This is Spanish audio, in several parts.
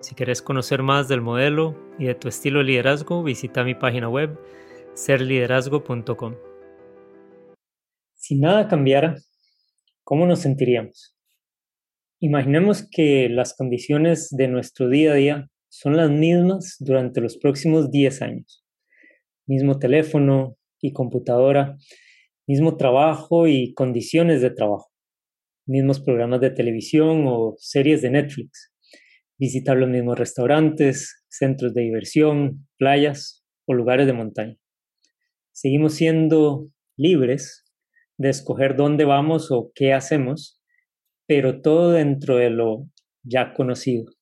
Si quieres conocer más del modelo y de tu estilo de liderazgo, visita mi página web serliderazgo.com. Si nada cambiara, ¿cómo nos sentiríamos? Imaginemos que las condiciones de nuestro día a día son las mismas durante los próximos 10 años. Mismo teléfono y computadora, mismo trabajo y condiciones de trabajo, mismos programas de televisión o series de Netflix visitar los mismos restaurantes, centros de diversión, playas o lugares de montaña. Seguimos siendo libres de escoger dónde vamos o qué hacemos, pero todo dentro de lo ya conocido.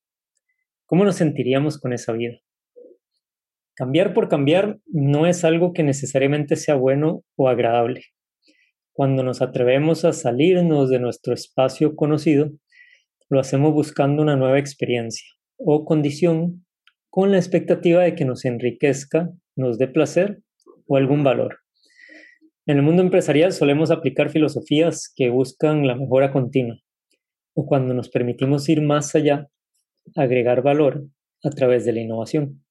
¿Cómo nos sentiríamos con esa vida? Cambiar por cambiar no es algo que necesariamente sea bueno o agradable. Cuando nos atrevemos a salirnos de nuestro espacio conocido, lo hacemos buscando una nueva experiencia o condición con la expectativa de que nos enriquezca, nos dé placer o algún valor. En el mundo empresarial solemos aplicar filosofías que buscan la mejora continua o cuando nos permitimos ir más allá, agregar valor a través de la innovación.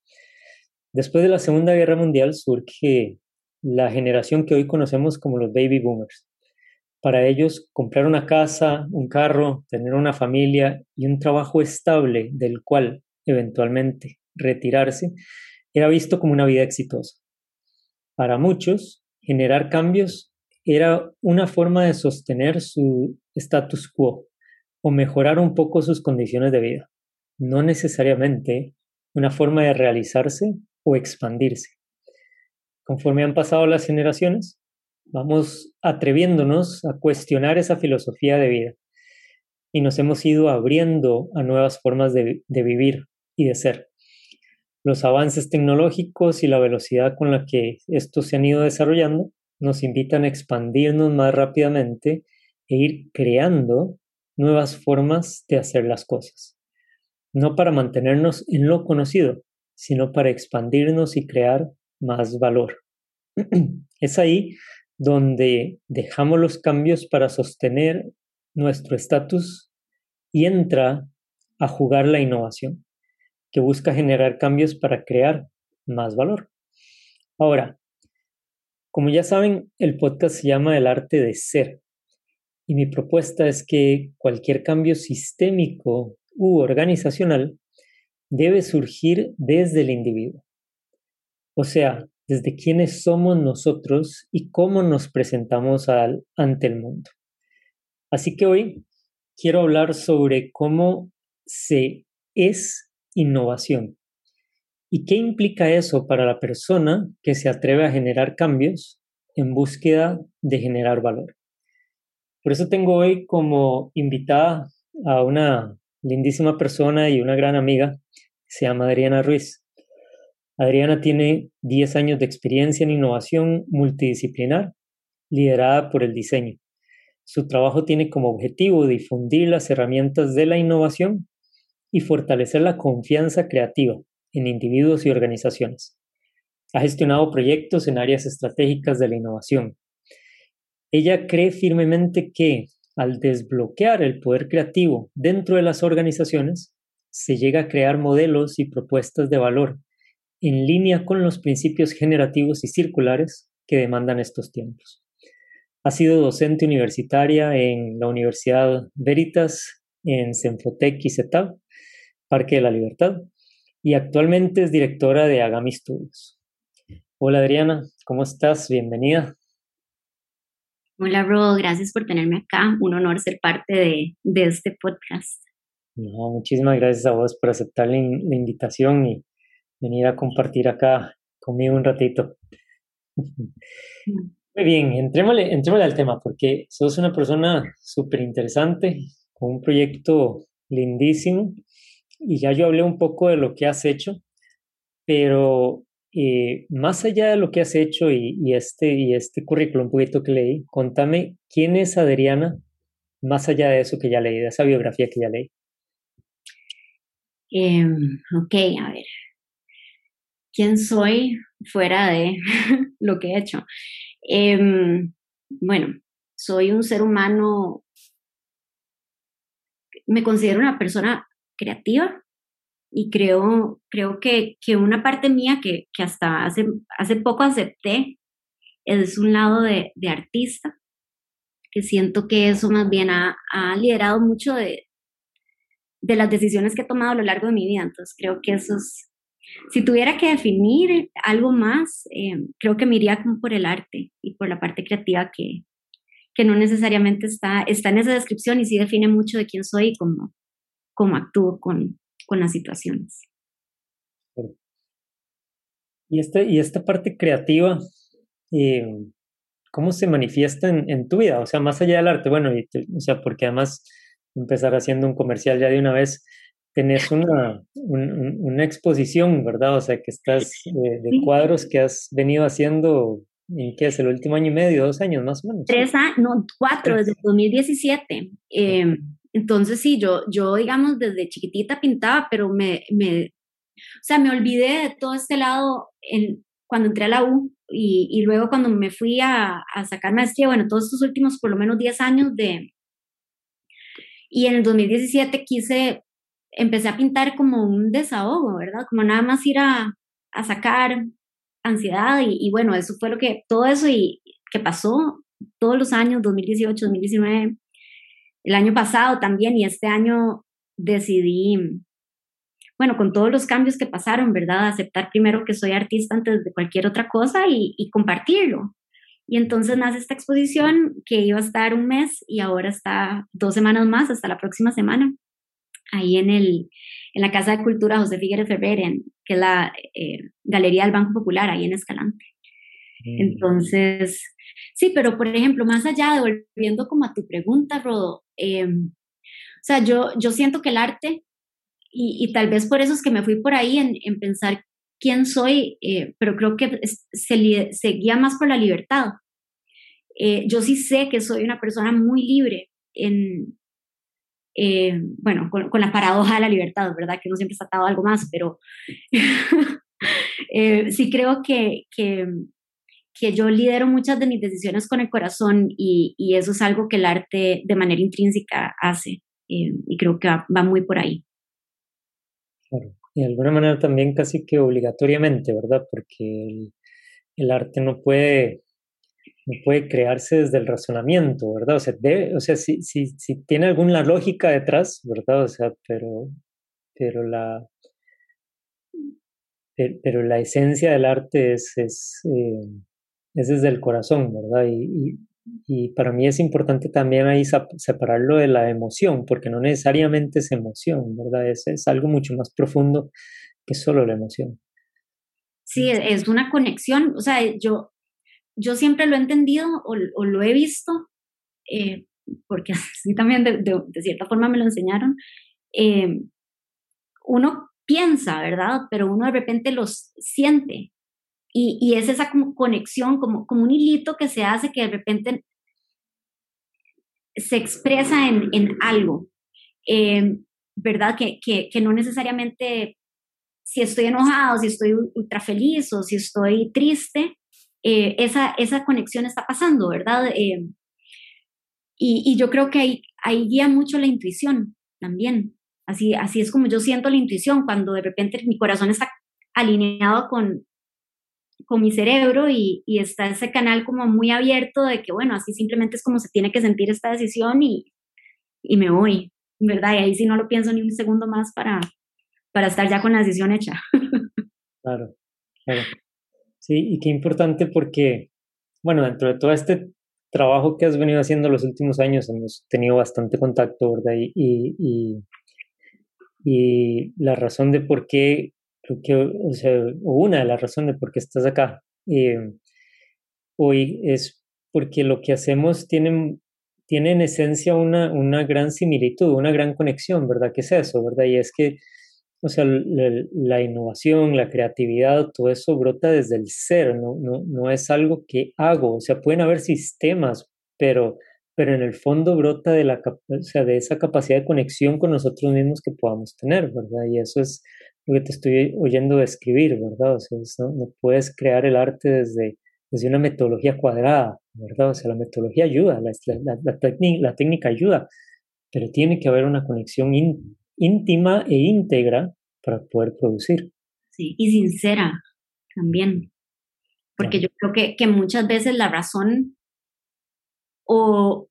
Después de la Segunda Guerra Mundial surge la generación que hoy conocemos como los baby boomers, para ellos comprar una casa, un carro, tener una familia y un trabajo estable del cual eventualmente retirarse era visto como una vida exitosa. Para muchos, generar cambios era una forma de sostener su status quo o mejorar un poco sus condiciones de vida, no necesariamente una forma de realizarse o expandirse. Conforme han pasado las generaciones, vamos atreviéndonos a cuestionar esa filosofía de vida y nos hemos ido abriendo a nuevas formas de, vivir y de ser. Los avances tecnológicos y la velocidad con la que estos se han ido desarrollando nos invitan a expandirnos más rápidamente e ir creando nuevas formas de hacer las cosas. No para mantenernos en lo conocido, sino para expandirnos y crear más valor. es ahí donde dejamos los cambios para sostener nuestro estatus y entra a jugar la innovación, que busca generar cambios para crear más valor. Ahora, como ya saben, el podcast se llama El arte de ser y mi propuesta es que cualquier cambio sistémico u organizacional debe surgir desde el individuo. O sea, desde quiénes somos nosotros y cómo nos presentamos al, ante el mundo. Así que hoy quiero hablar sobre cómo se es innovación y qué implica eso para la persona que se atreve a generar cambios en búsqueda de generar valor. Por eso tengo hoy como invitada a una lindísima persona y una gran amiga, se llama Adriana Ruiz. Adriana tiene 10 años de experiencia en innovación multidisciplinar, liderada por el diseño. Su trabajo tiene como objetivo difundir las herramientas de la innovación y fortalecer la confianza creativa en individuos y organizaciones. Ha gestionado proyectos en áreas estratégicas de la innovación. Ella cree firmemente que al desbloquear el poder creativo dentro de las organizaciones, se llega a crear modelos y propuestas de valor en línea con los principios generativos y circulares que demandan estos tiempos. Ha sido docente universitaria en la Universidad Veritas, en Senfotec y CETAB, Parque de la Libertad, y actualmente es directora de Agami Studios. Hola Adriana, ¿cómo estás? Bienvenida. Hola Ro, gracias por tenerme acá. Un honor ser parte de, de este podcast. No, muchísimas gracias a vos por aceptar la, la invitación y venir a compartir acá conmigo un ratito. Muy bien, entrémosle, entrémosle al tema porque sos una persona súper interesante, con un proyecto lindísimo y ya yo hablé un poco de lo que has hecho, pero eh, más allá de lo que has hecho y, este, y este currículum un poquito que leí, contame quién es Adriana, más allá de eso que ya leí, de esa biografía que ya leí. Em, ok, a ver. ¿Quién soy fuera de lo que he hecho? Em, bueno, soy un ser humano, me considero una persona creativa y creo, creo que, que una parte mía que, que, hasta hace, hace poco acepté es un lado de, de artista, que siento que eso más bien ha, ha liderado mucho de, de las decisiones que he tomado a lo largo de mi vida. Entonces creo que eso es, si tuviera que definir algo más, eh, creo que me iría como por el arte y por la parte creativa que, que no necesariamente está, está en esa descripción y sí define mucho de quién soy y cómo, cómo actúo con, con las situaciones. Y, este, y esta parte creativa, eh, ¿cómo se manifiesta en, en, tu vida? O sea, más allá del arte, bueno, y o sea, porque además empezar haciendo un comercial ya de una vez, tenés una, una exposición, ¿verdad? O sea, que estás eh, de cuadros que has venido haciendo, ¿en qué es el último año y medio, dos años más o menos? Tres años, no, cuatro, desde 2017. Em, entonces sí, yo, yo digamos desde chiquitita pintaba, pero me, me, o sea, me olvidé de todo este lado en, cuando entré a la U y, y luego cuando me fui a, a sacar maestría, bueno, todos estos últimos por lo menos 10 años de, y en el 2017 quise, empecé a pintar como un desahogo, ¿verdad? Como nada más ir a, a sacar ansiedad y, bueno, eso fue lo que, todo eso y que pasó todos los años, 2018, 2019, el año pasado también y este año decidí, bueno, con todos los cambios que pasaron, ¿verdad? Aceptar primero que soy artista antes de cualquier otra cosa y, y compartirlo. Y entonces nace esta exposición que iba a estar un mes y ahora está dos semanas más, hasta la próxima semana, ahí en, el, en la Casa de Cultura José Figueres Ferrer, en, que es la eh, Galería del Banco Popular, ahí en Escalante. Mm. Entonces, sí, pero por ejemplo, más allá de volviendo como a tu pregunta, Rodo, em, o sea, yo, yo siento que el arte, y, y, tal vez por eso es que me fui por ahí en, en pensar quién soy, eh, pero creo que se, se, guía más por la libertad. Eh, yo sí sé que soy una persona muy libre en, eh, bueno, con, con, la paradoja de la libertad, ¿verdad? Que no siempre está atado a algo más, pero sí creo que, que, que, yo lidero muchas de mis decisiones con el corazón y, y eso es algo que el arte de manera intrínseca hace y creo que va, va muy por ahí. Claro y de alguna manera también casi que obligatoriamente, ¿verdad? Porque el, arte no puede, no puede crearse desde el razonamiento, ¿verdad? O sea, debe, o sea si, si, si, tiene alguna lógica detrás, ¿verdad? O sea, pero, pero, la, pero la esencia del arte es, es, eh, es desde el corazón, ¿verdad? Y, y para mí es importante también ahí separarlo de la emoción, porque no necesariamente es emoción, ¿verdad? Es, es algo mucho más profundo que solo la emoción. Sí, es una conexión, o sea, yo, yo siempre lo he entendido o, lo he visto, eh, porque así también de, cierta forma me lo enseñaron. Eh, uno piensa, ¿verdad? Pero uno de repente los siente. Y, es esa conexión, como, como un hilito que se hace que de repente se expresa en, en algo, eh, ¿verdad? Que, que, que, no necesariamente si estoy enojado, si estoy ultra feliz o si estoy triste, eh, esa, esa conexión está pasando, ¿verdad? Eh, y, yo creo que ahí, ahí guía mucho la intuición también. Así, así es como yo siento la intuición, cuando de repente mi corazón está alineado con, con mi cerebro y, y, está ese canal como muy abierto de que, bueno, así simplemente es como se tiene que sentir esta decisión y, y me voy, ¿verdad? Y ahí sí no lo pienso ni un segundo más para, para estar ya con la decisión hecha. Claro, claro. Sí, y qué importante porque, bueno, dentro de todo este trabajo que has venido haciendo los últimos años, hemos tenido bastante contacto, ¿verdad? Y, y, y la razón de por qué creo que, o sea, una de las razones por qué estás acá eh, hoy es porque lo que hacemos tiene, tiene en esencia una, una gran similitud, una gran conexión, ¿verdad? ¿Qué es eso, verdad? Y es que o sea, la, innovación, la creatividad, todo eso brota desde el ser, no, no, no es algo que hago, o sea, pueden haber sistemas, pero, pero en el fondo brota de, la, o sea, de esa capacidad de conexión con nosotros mismos que podamos tener, ¿verdad? Y eso es lo que te estoy oyendo describir, ¿verdad? O sea, no, no, puedes crear el arte desde, desde una metodología cuadrada, ¿verdad? O sea, la metodología ayuda, la, la, la técnica ayuda, pero tiene que haber una conexión íntima e íntegra para poder producir. Sí, y sincera también, porque yo creo que, que, muchas veces la razón o,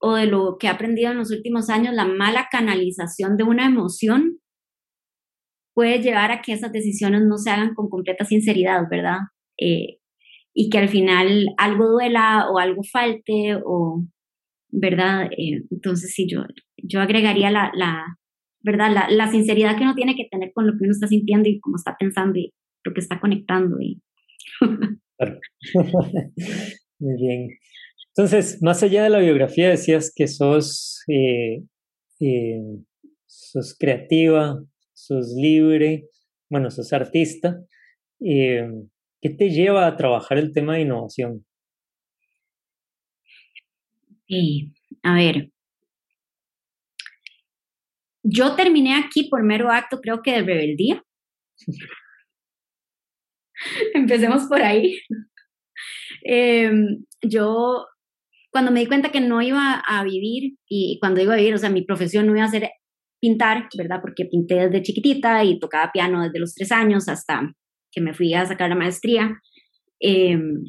o de lo que he aprendido en los últimos años, la mala canalización de una emoción puede llevar a que esas decisiones no se hagan con completa sinceridad, ¿verdad? Eh, y que al final algo duela o algo falte o, ¿verdad? Eh, entonces sí, yo, yo agregaría la, la ¿verdad? La, la, sinceridad que uno tiene que tener con lo que uno está sintiendo y cómo está pensando y lo que está conectando. Y... Muy bien. Entonces, más allá de la biografía, decías que sos, eh, eh, sos creativa, sos libre, bueno, sos artista. Eh, ¿Qué te lleva a trabajar el tema de innovación? Sí, a ver. Yo terminé aquí por mero acto, creo que de rebeldía. Empecemos por ahí. Em, yo, cuando me di cuenta que no iba a vivir, y cuando a vivir, o sea, mi profesión no iba a ser pintar, ¿verdad? Porque pinté desde chiquitita y tocaba piano desde los tres años hasta que me fui a sacar la maestría. Em,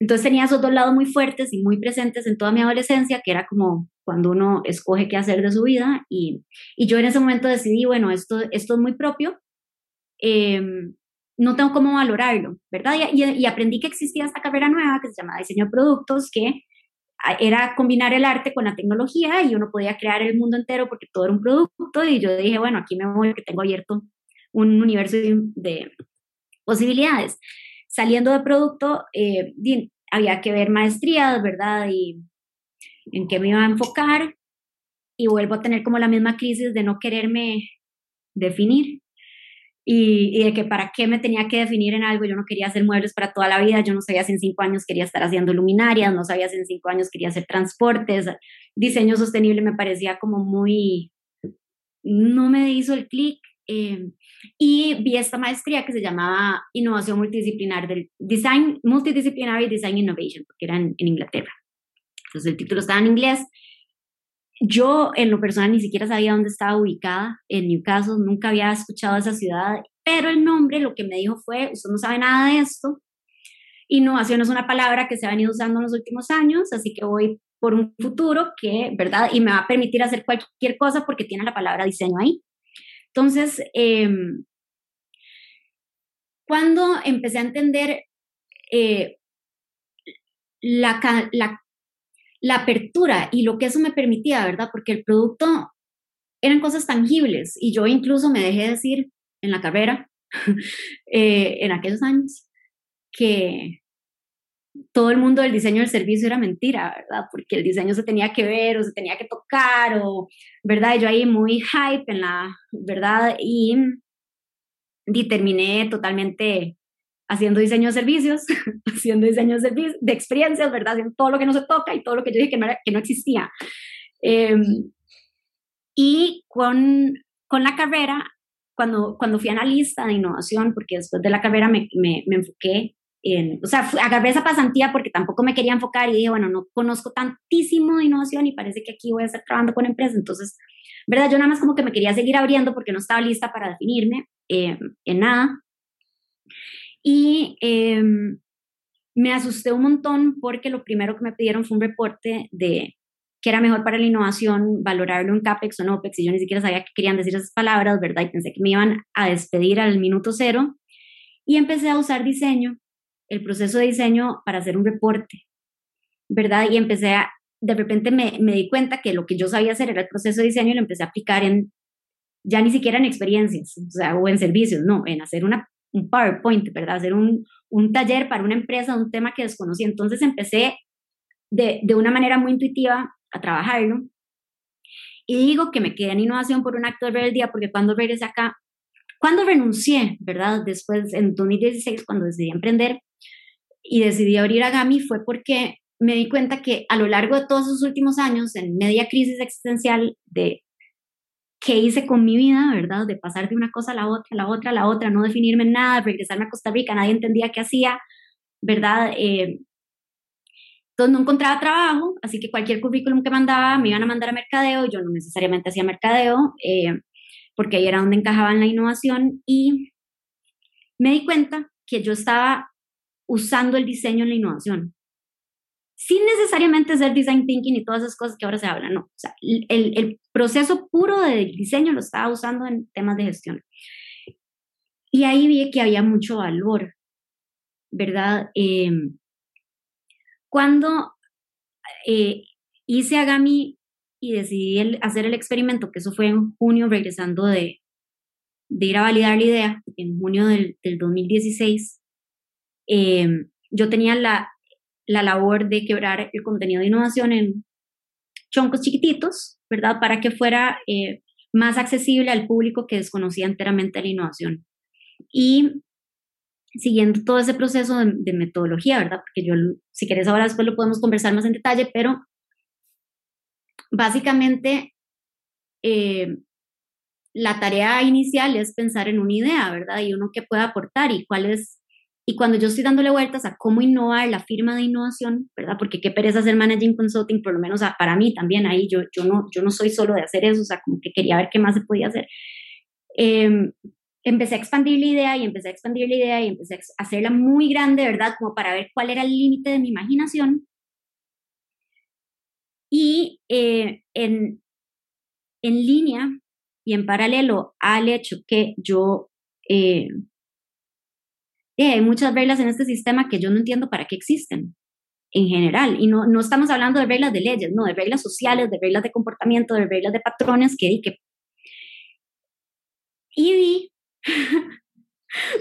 entonces tenía esos dos lados muy fuertes y muy presentes en toda mi adolescencia, que era como cuando uno escoge qué hacer de su vida. Y, y yo en ese momento decidí, bueno, esto, esto es muy propio, em, no tengo cómo valorarlo, ¿verdad? Y, y, aprendí que existía esta carrera nueva que se llama diseño de productos, que era combinar el arte con la tecnología y uno podía crear el mundo entero porque todo era un producto y yo dije, bueno, aquí me voy que tengo abierto un universo de, posibilidades. Saliendo de producto, eh, había que ver maestrías, ¿verdad? Y en qué me iba a enfocar y vuelvo a tener como la misma crisis de no quererme definir y, de que para qué me tenía que definir en algo, yo no quería hacer muebles para toda la vida, yo no sabía si en cinco años quería estar haciendo luminarias, no sabía si en cinco años quería hacer transportes, diseño sostenible me parecía como muy, no me hizo el clic. Eh, y vi esta maestría que se llamaba Innovación Multidisciplinar del Design, Multidisciplinary Design Innovation, porque era en, en Inglaterra. Entonces el título estaba en inglés yo en lo personal ni siquiera sabía dónde estaba ubicada, en Newcastle, nunca había escuchado esa ciudad, pero el nombre lo que me dijo fue, usted no sabe nada de esto, innovación es una palabra que se ha venido usando en los últimos años, así que voy por un futuro que, ¿verdad? Y me va a permitir hacer cualquier cosa porque tiene la palabra diseño ahí. Entonces, em, cuando empecé a entender eh, la, la, apertura y lo que eso me permitía, ¿verdad? Porque el producto eran cosas tangibles y yo incluso me dejé decir en la carrera, eh, en aquellos años, que todo el mundo del diseño del servicio era mentira, ¿verdad? Porque el diseño se tenía que ver o se tenía que tocar o, ¿verdad? Yo ahí muy hype en la, ¿verdad? Y, y terminé totalmente haciendo diseño de servicios, haciendo diseño de, de experiencias, ¿verdad? Haciendo todo lo que no se toca y todo lo que yo dije que no, que no existía. Em, y con, con la carrera, cuando, cuando fui analista de innovación, porque después de la carrera me, me, me enfoqué en, o sea, agarré esa pasantía porque tampoco me quería enfocar y dije, bueno, no conozco tantísimo de innovación y parece que aquí voy a estar trabajando con empresas, entonces, ¿verdad? Yo nada más como que me quería seguir abriendo porque no estaba lista para definirme eh, en nada. Y em, me asusté un montón porque lo primero que me pidieron fue un reporte de qué era mejor para la innovación, valorarlo en CAPEX o en OPEX, y yo ni siquiera sabía qué querían decir esas palabras, ¿verdad? Y pensé que me iban a despedir al minuto cero. Y empecé a usar diseño, el proceso de diseño para hacer un reporte, ¿verdad? Y empecé a, de repente me, me di cuenta que lo que yo sabía hacer era el proceso de diseño y lo empecé a aplicar en, ya ni siquiera en experiencias, o sea, o en servicios, no, en hacer una un PowerPoint, ¿verdad? Hacer un, un taller para una empresa, un tema que desconocí. Entonces empecé de, de una manera muy intuitiva a trabajarlo. Y digo que me quedé en innovación por un acto de rebeldía, porque cuando regresé acá cuando renuncié, ¿verdad? Después, en 2016, cuando decidí emprender y decidí abrir Agami, fue porque me di cuenta que a lo largo de todos esos últimos años, en media crisis existencial de qué hice con mi vida, ¿verdad? De pasar de una cosa a la otra, a la otra, a la otra, no definirme nada, regresarme a Costa Rica, nadie entendía qué hacía, ¿verdad? Eh, entonces no encontraba trabajo, así que cualquier currículum que mandaba me iban a mandar a mercadeo, yo no necesariamente hacía mercadeo, eh, porque ahí era donde encajaba en la innovación y me di cuenta que yo estaba usando el diseño en la innovación, sin necesariamente ser design thinking y todas esas cosas que ahora se hablan, no, o sea, el, el proceso puro del diseño lo estaba usando en temas de gestión. Y ahí vi que había mucho valor, ¿verdad? Eh, cuando eh, hice Agami y decidí hacer el experimento, que eso fue en junio, regresando de, de ir a validar la idea, en junio del, del 2016, eh, yo tenía la, la labor de quebrar el contenido de innovación en choncos chiquititos, ¿verdad? Para que fuera eh, más accesible al público que desconocía enteramente la innovación. Y siguiendo todo ese proceso de, metodología, ¿verdad? Porque yo, si quieres ahora después lo podemos conversar más en detalle, pero básicamente eh, la tarea inicial es pensar en una idea, ¿verdad? Y uno que puede aportar y cuál es, y cuando yo estoy dándole vueltas a cómo innovar la firma de innovación, ¿verdad? Porque qué pereza hacer managing consulting, por lo menos para mí también ahí, yo, yo, no, yo no soy solo de hacer eso, o sea, como que quería ver qué más se podía hacer. Eh, empecé a expandir la idea y empecé a expandir la idea y empecé a hacerla muy grande, ¿verdad? Como para ver cuál era el límite de mi imaginación. Y eh, en, en línea y en paralelo al hecho que yo eh, eh, hay muchas reglas en este sistema que yo no entiendo para qué existen en general. Y no, no estamos hablando de reglas de leyes, no, de reglas sociales, de reglas de comportamiento, de reglas de patrones que, que y vi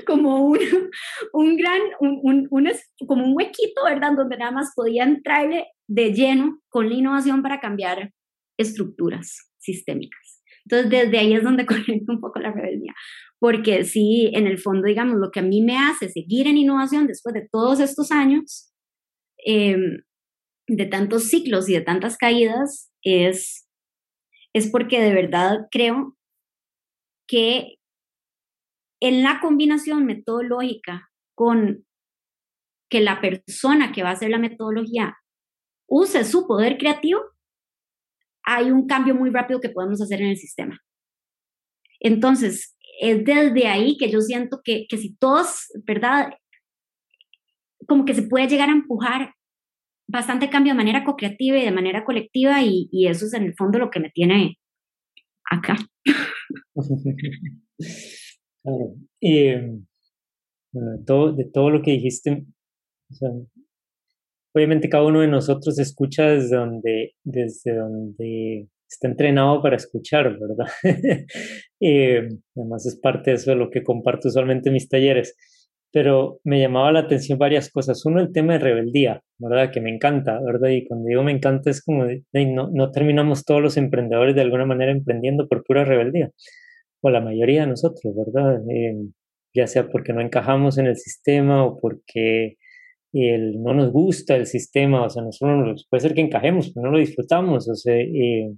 como un, un gran, un, un, un, como un huequito, ¿verdad? Donde nada más podía entrarle de lleno con la innovación para cambiar estructuras sistémicas. Entonces, desde ahí es donde conecto un poco la rebeldía, porque sí, en el fondo, digamos, lo que a mí me hace seguir en innovación después de todos estos años, em, de tantos ciclos y de tantas caídas, es, es porque de verdad creo que en la combinación metodológica con que la persona que va a hacer la metodología use su poder creativo, hay un cambio muy rápido que podemos hacer en el sistema. Entonces, es desde ahí que yo siento que, que si todos, ¿verdad? Como que se puede llegar a empujar bastante cambio de manera co-creativa y de manera colectiva y, y eso es en el fondo lo que me tiene acá. Claro. Y bueno, de, todo, de todo lo que dijiste, obviamente cada uno de nosotros escucha desde desde donde está entrenado para escuchar, ¿verdad? y además es parte de eso de lo que comparto usualmente en mis talleres. Pero me llamaba la atención varias cosas. Uno, el tema de rebeldía, ¿verdad? Que me encanta, ¿verdad? Y cuando digo me encanta es como, no, no terminamos todos los emprendedores de alguna manera emprendiendo por pura rebeldía o la mayoría de nosotros, ¿verdad? Eh, ya sea porque no encajamos en el sistema o porque el, no nos gusta el sistema, o sea, nosotros puede ser que encajemos, pero no lo disfrutamos, o sea, eh,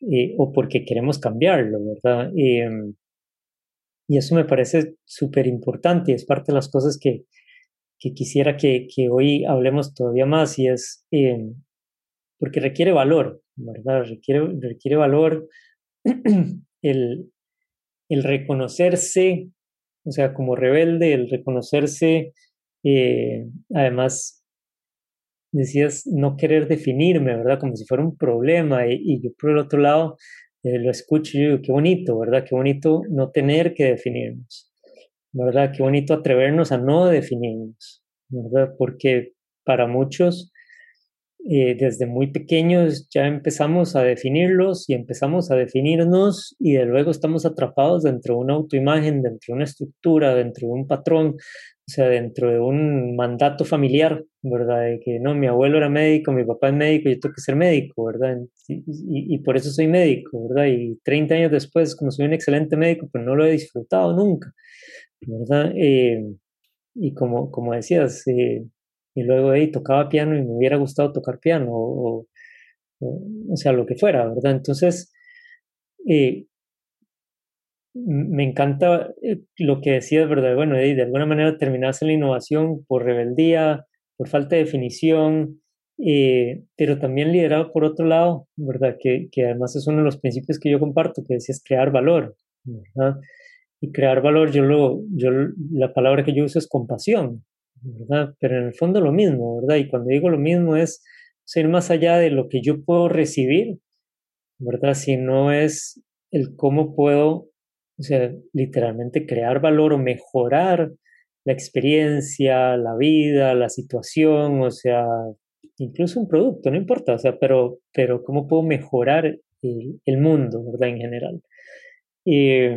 eh, o porque queremos cambiarlo, ¿verdad? y eso me parece súper importante y es parte de las cosas que, que quisiera que, que, hoy hablemos todavía más y es porque requiere valor, ¿verdad? Requiere, requiere valor el, el reconocerse, o sea, como rebelde, el reconocerse, eh, además, decías no querer definirme, ¿verdad? Como si fuera un problema. Y, yo por el otro lado eh, lo escucho y digo, qué bonito, ¿verdad? Qué bonito no tener que definirnos, ¿verdad? Qué bonito atrevernos a no definirnos, ¿verdad? Porque para muchos eh, desde muy pequeños ya empezamos a definirlos y empezamos a definirnos y de luego estamos atrapados dentro de una autoimagen, dentro de una estructura, dentro de un patrón, o sea, dentro de un mandato familiar, ¿verdad? De que no, mi abuelo era médico, mi papá es médico, yo tengo que ser médico, ¿verdad? Y, y, por eso soy médico, ¿verdad? Y 30 años después, como soy un excelente médico, pues no lo he disfrutado nunca, ¿verdad? Eh, y como, como decías, eh, y luego ahí tocaba piano y me hubiera gustado tocar piano, o, o, sea, lo que fuera, ¿verdad? Entonces, eh, me encanta eh, lo que decías, ¿verdad? Bueno, de alguna manera terminaste la innovación por rebeldía, por falta de definición, eh, pero también liderado por otro lado, ¿verdad? Que, que, además es uno de los principios que yo comparto, que decías crear valor. Y crear valor, yo lo, yo, la palabra que yo uso es compasión, ¿verdad? Pero en el fondo lo mismo, ¿verdad? Y cuando digo lo mismo es ser más allá de lo que yo puedo recibir, ¿verdad? Si no es el cómo puedo, o sea, literalmente crear valor o mejorar la experiencia, la vida, la situación, o sea, incluso un producto, no importa, o sea, pero, pero cómo puedo mejorar el, el mundo, ¿verdad? En general. Y,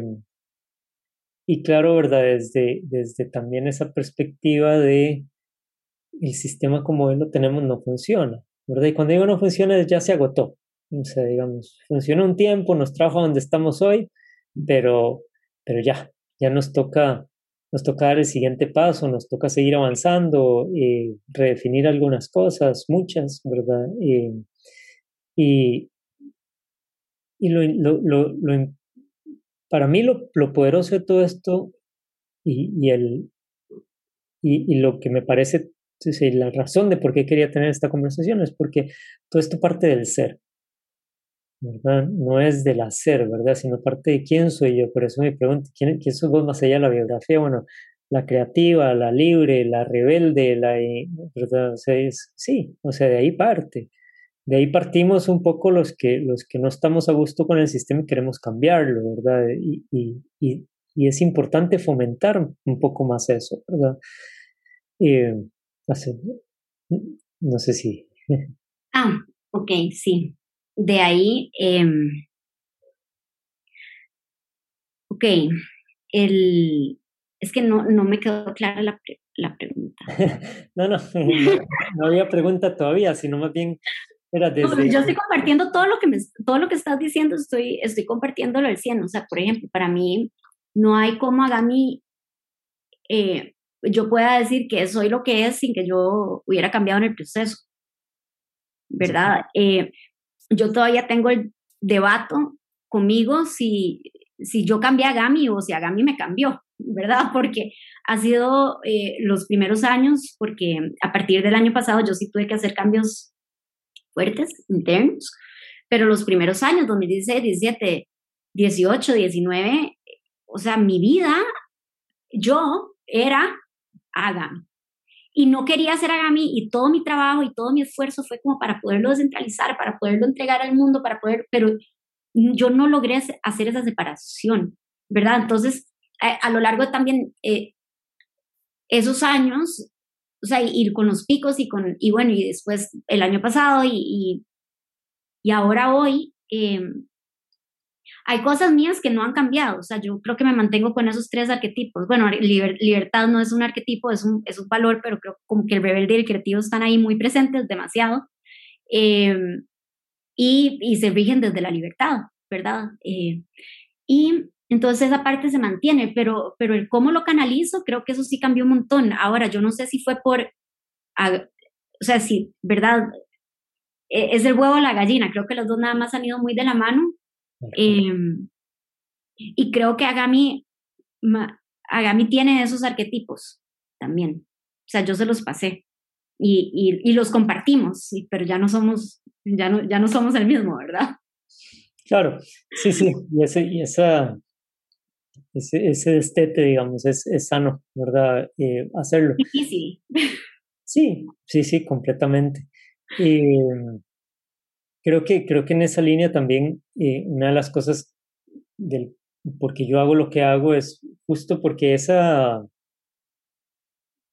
y claro, ¿verdad? Desde, desde también esa perspectiva de el sistema como él lo tenemos no funciona, ¿verdad? Y cuando digo no funciona, ya se agotó. O sea, digamos, funcionó un tiempo, nos trajo a donde estamos hoy, pero, pero ya, ya nos toca, nos toca dar el siguiente paso, nos toca seguir avanzando, y redefinir algunas cosas, muchas, ¿verdad? y, y lo, lo, lo, lo, para mí lo, lo poderoso de todo esto y, el, y, lo que me parece, la razón de por qué quería tener esta conversación es porque todo esto parte del ser, ¿verdad? No es del hacer, ¿verdad? Sino parte de quién soy yo. Por eso me pregunto, ¿quién, quién vos más allá de la biografía? Bueno, la creativa, la libre, la rebelde, la, ¿verdad? Es, sí, o sea, de ahí parte de ahí partimos un poco los que, los que no estamos a gusto con el sistema y queremos cambiarlo, ¿verdad? Y, y, y, es importante fomentar un poco más eso, ¿verdad? Eh, no, sé, no sé si. Ah, ok, sí. De ahí, eh, ok, el, es que no, no me quedó clara la, la pregunta. no, no, no, no había pregunta todavía, sino más bien yo estoy compartiendo todo lo que me, todo lo que estás diciendo, estoy, estoy compartiéndolo al 100. O sea, por ejemplo, para mí no hay como Agami, eh, yo pueda decir que soy lo que es sin que yo hubiera cambiado en el proceso, ¿verdad? Eh, yo todavía tengo el debate conmigo si, si yo cambié a Agami o si Agami me cambió, ¿verdad? Porque ha sido eh, los primeros años, porque a partir del año pasado yo sí tuve que hacer cambios fuertes, internos, pero los primeros años, 2016, 17, 18, 19, o sea, mi vida, yo era Agami. Y no quería hacer Agami y todo mi trabajo y todo mi esfuerzo fue como para poderlo descentralizar, para poderlo entregar al mundo, para poder, pero yo no logré hacer esa separación, ¿verdad? Entonces, a, lo largo también eh, esos años, o sea, ir con los picos y con, y bueno, y después el año pasado y, y, ahora hoy, em, hay cosas mías que no han cambiado, o sea, yo creo que me mantengo con esos tres arquetipos. Bueno, libertad no es un arquetipo, es un, es un valor, pero creo como que el rebelde y el creativo están ahí muy presentes, demasiado, em, y, y, se rigen desde la libertad, ¿verdad? Eh, y entonces esa parte se mantiene, pero, pero el cómo lo canalizo, creo que eso sí cambió un montón. Ahora, yo no sé si fue por, o sea, si, ¿verdad? E, es el huevo o la gallina, creo que los dos nada más han ido muy de la mano. Em, y creo que Agami, Agami tiene esos arquetipos también. O sea, yo se los pasé y, y, y los compartimos, pero ya no somos, ya no, ya no somos el mismo, ¿verdad? Claro, sí, sí, y, ese, y esa, ese, ese destete, digamos, es, es sano, ¿verdad? Eh, hacerlo. Difícil. Sí, sí, sí, completamente. Eh, creo, que, creo que en esa línea también eh, una de las cosas del porque yo hago lo que hago es justo porque esa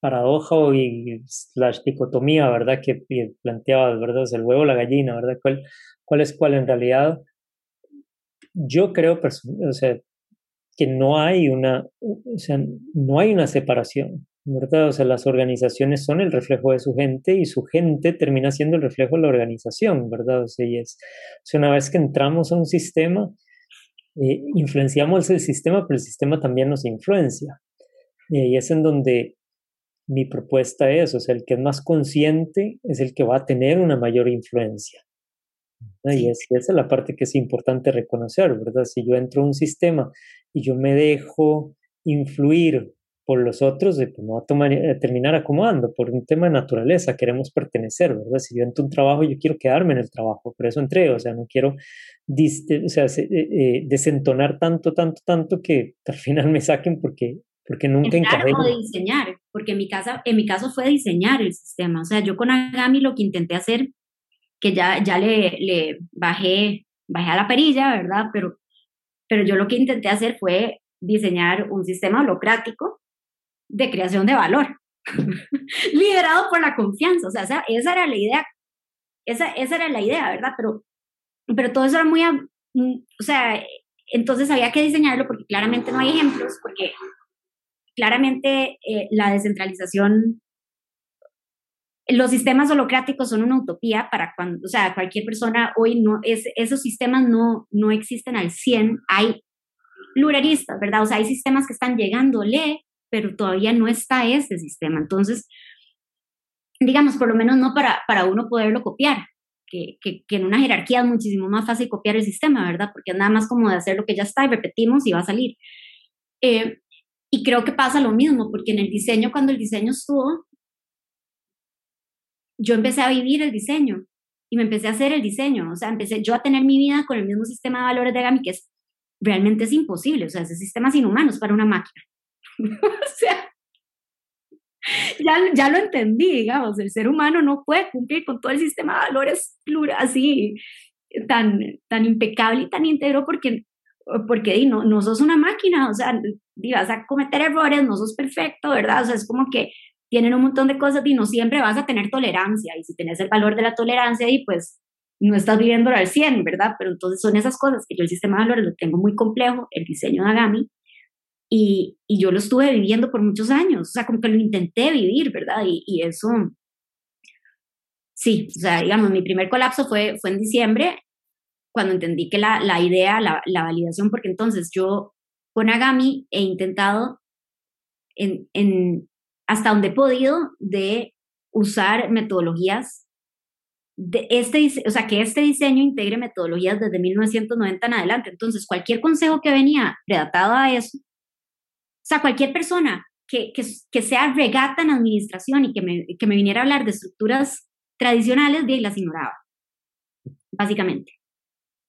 paradoja o y la dicotomía, ¿verdad? Que planteaba, ¿verdad? el huevo o la gallina, ¿verdad? ¿Cuál, ¿Cuál es cuál en realidad? Yo creo, o sea, que no hay una, o sea, no hay una separación, ¿verdad? O sea, las organizaciones son el reflejo de su gente y su gente termina siendo el reflejo de la organización, ¿verdad? O sea, es, una vez que entramos a un sistema, eh, influenciamos el sistema, pero el sistema también nos influencia. Y ahí es en donde mi propuesta es, o sea, el que es más consciente es el que va a tener una mayor influencia. Y, esa es la parte que es importante reconocer, ¿verdad? Si yo entro a un sistema y yo me dejo influir por los otros, pues me va a, tomar, a terminar acomodando por un tema de naturaleza, queremos pertenecer, ¿verdad? Si yo entro un trabajo, yo quiero quedarme en el trabajo, por eso entré, o sea, no quiero o sea, eh, eh, desentonar tanto, tanto, tanto que al final me saquen porque porque nunca encajé. diseñar, porque en mi, casa, en mi caso fue diseñar el sistema. O sea, yo con Agami lo que intenté hacer, que ya, ya le, le bajé, bajé a la perilla, ¿verdad? Pero, pero yo lo que intenté hacer fue diseñar un sistema holocrático de creación de valor, liderado por la confianza. O sea, esa, esa, era la idea, esa, esa era la idea, ¿verdad? Pero, pero todo eso era muy, mm, o sea, entonces había que diseñarlo porque claramente no hay ejemplos, porque claramente eh, la descentralización, los sistemas holocráticos son una utopía para cuando, o sea, cualquier persona hoy no, es, esos sistemas no, no existen al 100, hay pluralistas, ¿verdad? O sea, hay sistemas que están llegándole, pero todavía no está ese sistema. Entonces, digamos, por lo menos no para, para uno poderlo copiar, que, que, que, en una jerarquía es muchísimo más fácil copiar el sistema, ¿verdad? Porque es nada más como de hacer lo que ya está y repetimos y va a salir. Eh, y creo que pasa lo mismo, porque en el diseño, cuando el diseño estuvo, yo empecé a vivir el diseño y me empecé a hacer el diseño. O sea, empecé yo a tener mi vida con el mismo sistema de valores de Gami, que es realmente es imposible. O sea, ese sistema es inhumano, es para una máquina. o sea, ya, ya lo entendí, digamos, el ser humano no puede cumplir con todo el sistema de valores plural, así, tan, tan impecable y tan íntegro porque porque no, no sos una máquina, o sea, vas a cometer errores, no sos perfecto, ¿verdad? O sea, es como que tienen un montón de cosas y no siempre vas a tener tolerancia, y si tienes el valor de la tolerancia y pues no estás viviendo al 100, ¿verdad? Pero entonces son esas cosas que yo el sistema de valores lo tengo muy complejo, el diseño de Agami, y, y yo lo estuve viviendo por muchos años, o sea, como que lo intenté vivir, ¿verdad? Y, y eso, sí, o sea, digamos, mi primer colapso fue, fue en diciembre cuando entendí que la, la idea, la, la, validación, porque entonces yo con Agami he intentado en, en, hasta donde he podido de usar metodologías de este, o sea, que este diseño integre metodologías desde 1990 en adelante. Entonces, cualquier consejo que venía redatado a eso, o sea, cualquier persona que, que, que sea regata en administración y que me, que me viniera a hablar de estructuras tradicionales, bien, las ignoraba, básicamente.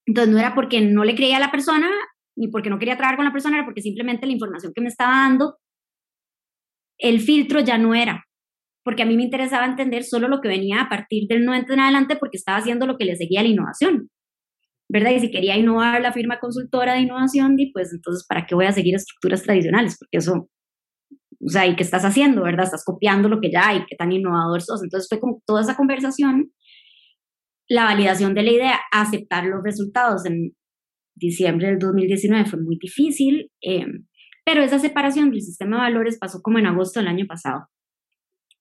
Entonces no era porque no le creía a la persona ni porque no quería trabajar con la persona, era porque simplemente la información que me estaba dando, el filtro ya no era. Porque a mí me interesaba entender solo lo que venía a partir del 90 en adelante porque estaba haciendo lo que le seguía la innovación. ¿Verdad? Y si quería innovar la firma consultora de innovación, pues entonces, ¿para qué voy a seguir estructuras tradicionales? Porque eso, o sea, ¿y qué estás haciendo, verdad? Estás copiando lo que ya hay, qué tan innovador sos. Entonces fue como toda esa conversación la validación de la idea, aceptar los resultados en diciembre del 2019 fue muy difícil, eh, pero esa separación del sistema de valores pasó como en agosto del año pasado,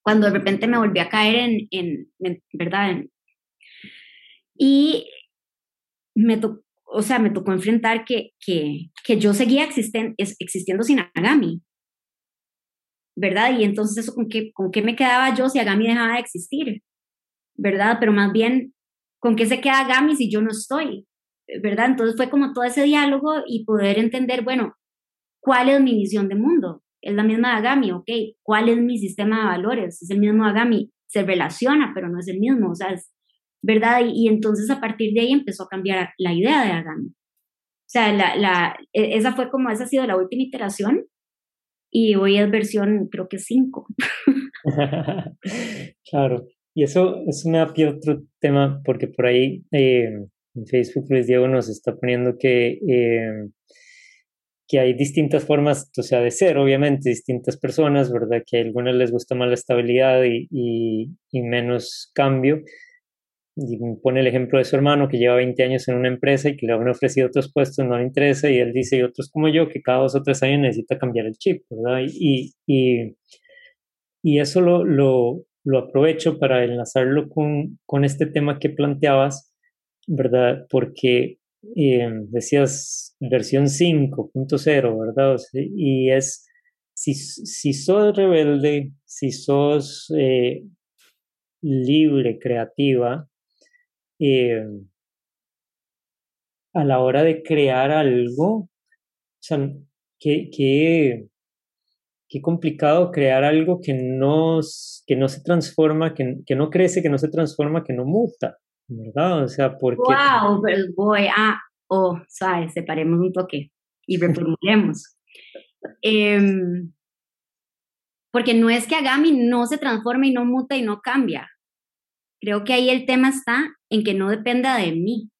cuando de repente me volví a caer en, ¿verdad? y me tocó, o sea, me tocó enfrentar que, que, que yo seguía existen, existiendo sin Agami, ¿verdad? Y entonces eso, ¿con qué, ¿con qué me quedaba yo si Agami dejaba de existir? ¿Verdad? Pero más bien ¿con qué se queda Gami si yo no estoy? ¿Verdad? Entonces fue como todo ese diálogo y poder entender, bueno, ¿cuál es mi visión de mundo? Es la misma de Agami, ok, ¿cuál es mi sistema de valores? Es el mismo Agami, se relaciona, pero no es el mismo, o sea, es, ¿verdad? Y, entonces a partir de ahí empezó a cambiar la idea de Agami. O sea, la, la, e, esa fue como, esa ha sido la última iteración y hoy es versión, creo que 5. claro. Y eso, es da otro tema, porque por ahí eh, en Facebook Luis Diego nos está poniendo que eh, que hay distintas formas, o sea, de ser, obviamente, distintas personas, ¿verdad? Que a algunas les gusta más la estabilidad y, y, menos cambio. Y pone el ejemplo de su hermano que lleva 20 años en una empresa y que le han ofrecido otros puestos, no le interesa, y él dice, y otros como yo, que cada dos o tres años necesita cambiar el chip, ¿verdad? Y, y, y eso lo, lo, lo, aprovecho para enlazarlo con, con este tema que planteabas, ¿verdad? Porque decías versión 5.0, ¿verdad? y es, si, si sos rebelde, si sos eh, libre, creativa, eh, a la hora de crear algo, o sea, qué, qué, qué complicado crear algo que no, que no se transforma, que, que no crece, que no se transforma, que no muta. ¿Verdad? O sea, porque... ¡Wow! voy a... Oh, ¿sabes? Separemos un toque y reformulemos. Em, porque no es que Agami no se transforme y no muta y no cambia. Creo que ahí el tema está en que no dependa de mí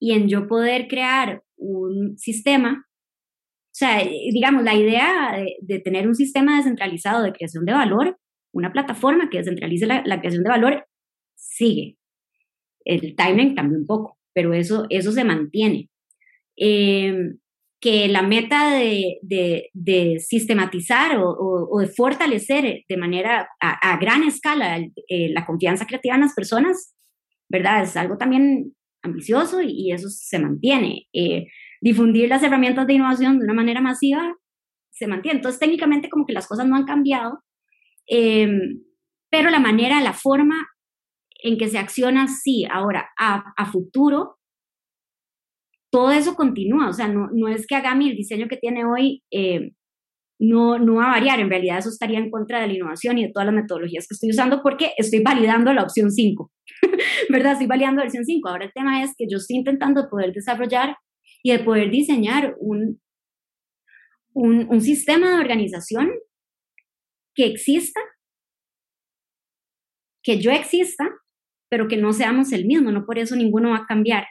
y en yo poder crear un sistema. O sea, digamos, la idea de, tener un sistema descentralizado de creación de valor, una plataforma que descentralice la, la creación de valor, sigue el timing cambia un poco, pero eso, eso se mantiene. Em, que la meta de, de, sistematizar o, de fortalecer de manera a, gran escala eh, la confianza creativa en las personas, ¿verdad? Es algo también ambicioso y, eso se mantiene. Eh, difundir las herramientas de innovación de una manera masiva se mantiene. Entonces, técnicamente como que las cosas no han cambiado, em, pero la manera, la forma en que se acciona sí, ahora a, futuro, todo eso continúa, o sea, no, no es que Agami, el diseño que tiene hoy, eh, no, no va a variar, en realidad eso estaría en contra de la innovación y de todas las metodologías que estoy usando porque estoy validando la opción 5, ¿verdad? Estoy validando la opción 5. Ahora el tema es que yo estoy intentando poder desarrollar y de poder diseñar un, un sistema de organización que exista, que yo exista pero que no seamos el mismo, no por eso ninguno va a cambiar,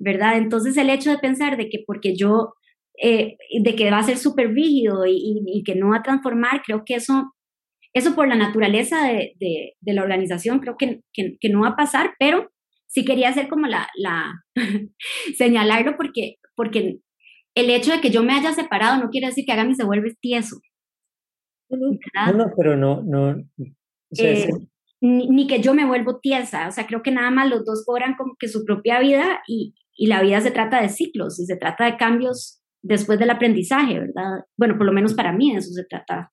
¿verdad? Entonces el hecho de pensar de que porque yo, eh, de que va a ser súper rígido y, que no va a transformar, creo que eso, eso por la naturaleza de, de, la organización, creo que, que, no va a pasar, pero sí quería hacer como la, la señalarlo porque, porque el hecho de que yo me haya separado no quiere decir que Agami se vuelve tieso. No, no, pero no, no. Eh, ni, que yo me vuelvo tiesa, o sea, creo que nada más los dos cobran como que su propia vida y, y la vida se trata de ciclos y se trata de cambios después del aprendizaje, ¿verdad? Bueno, por lo menos para mí eso se trata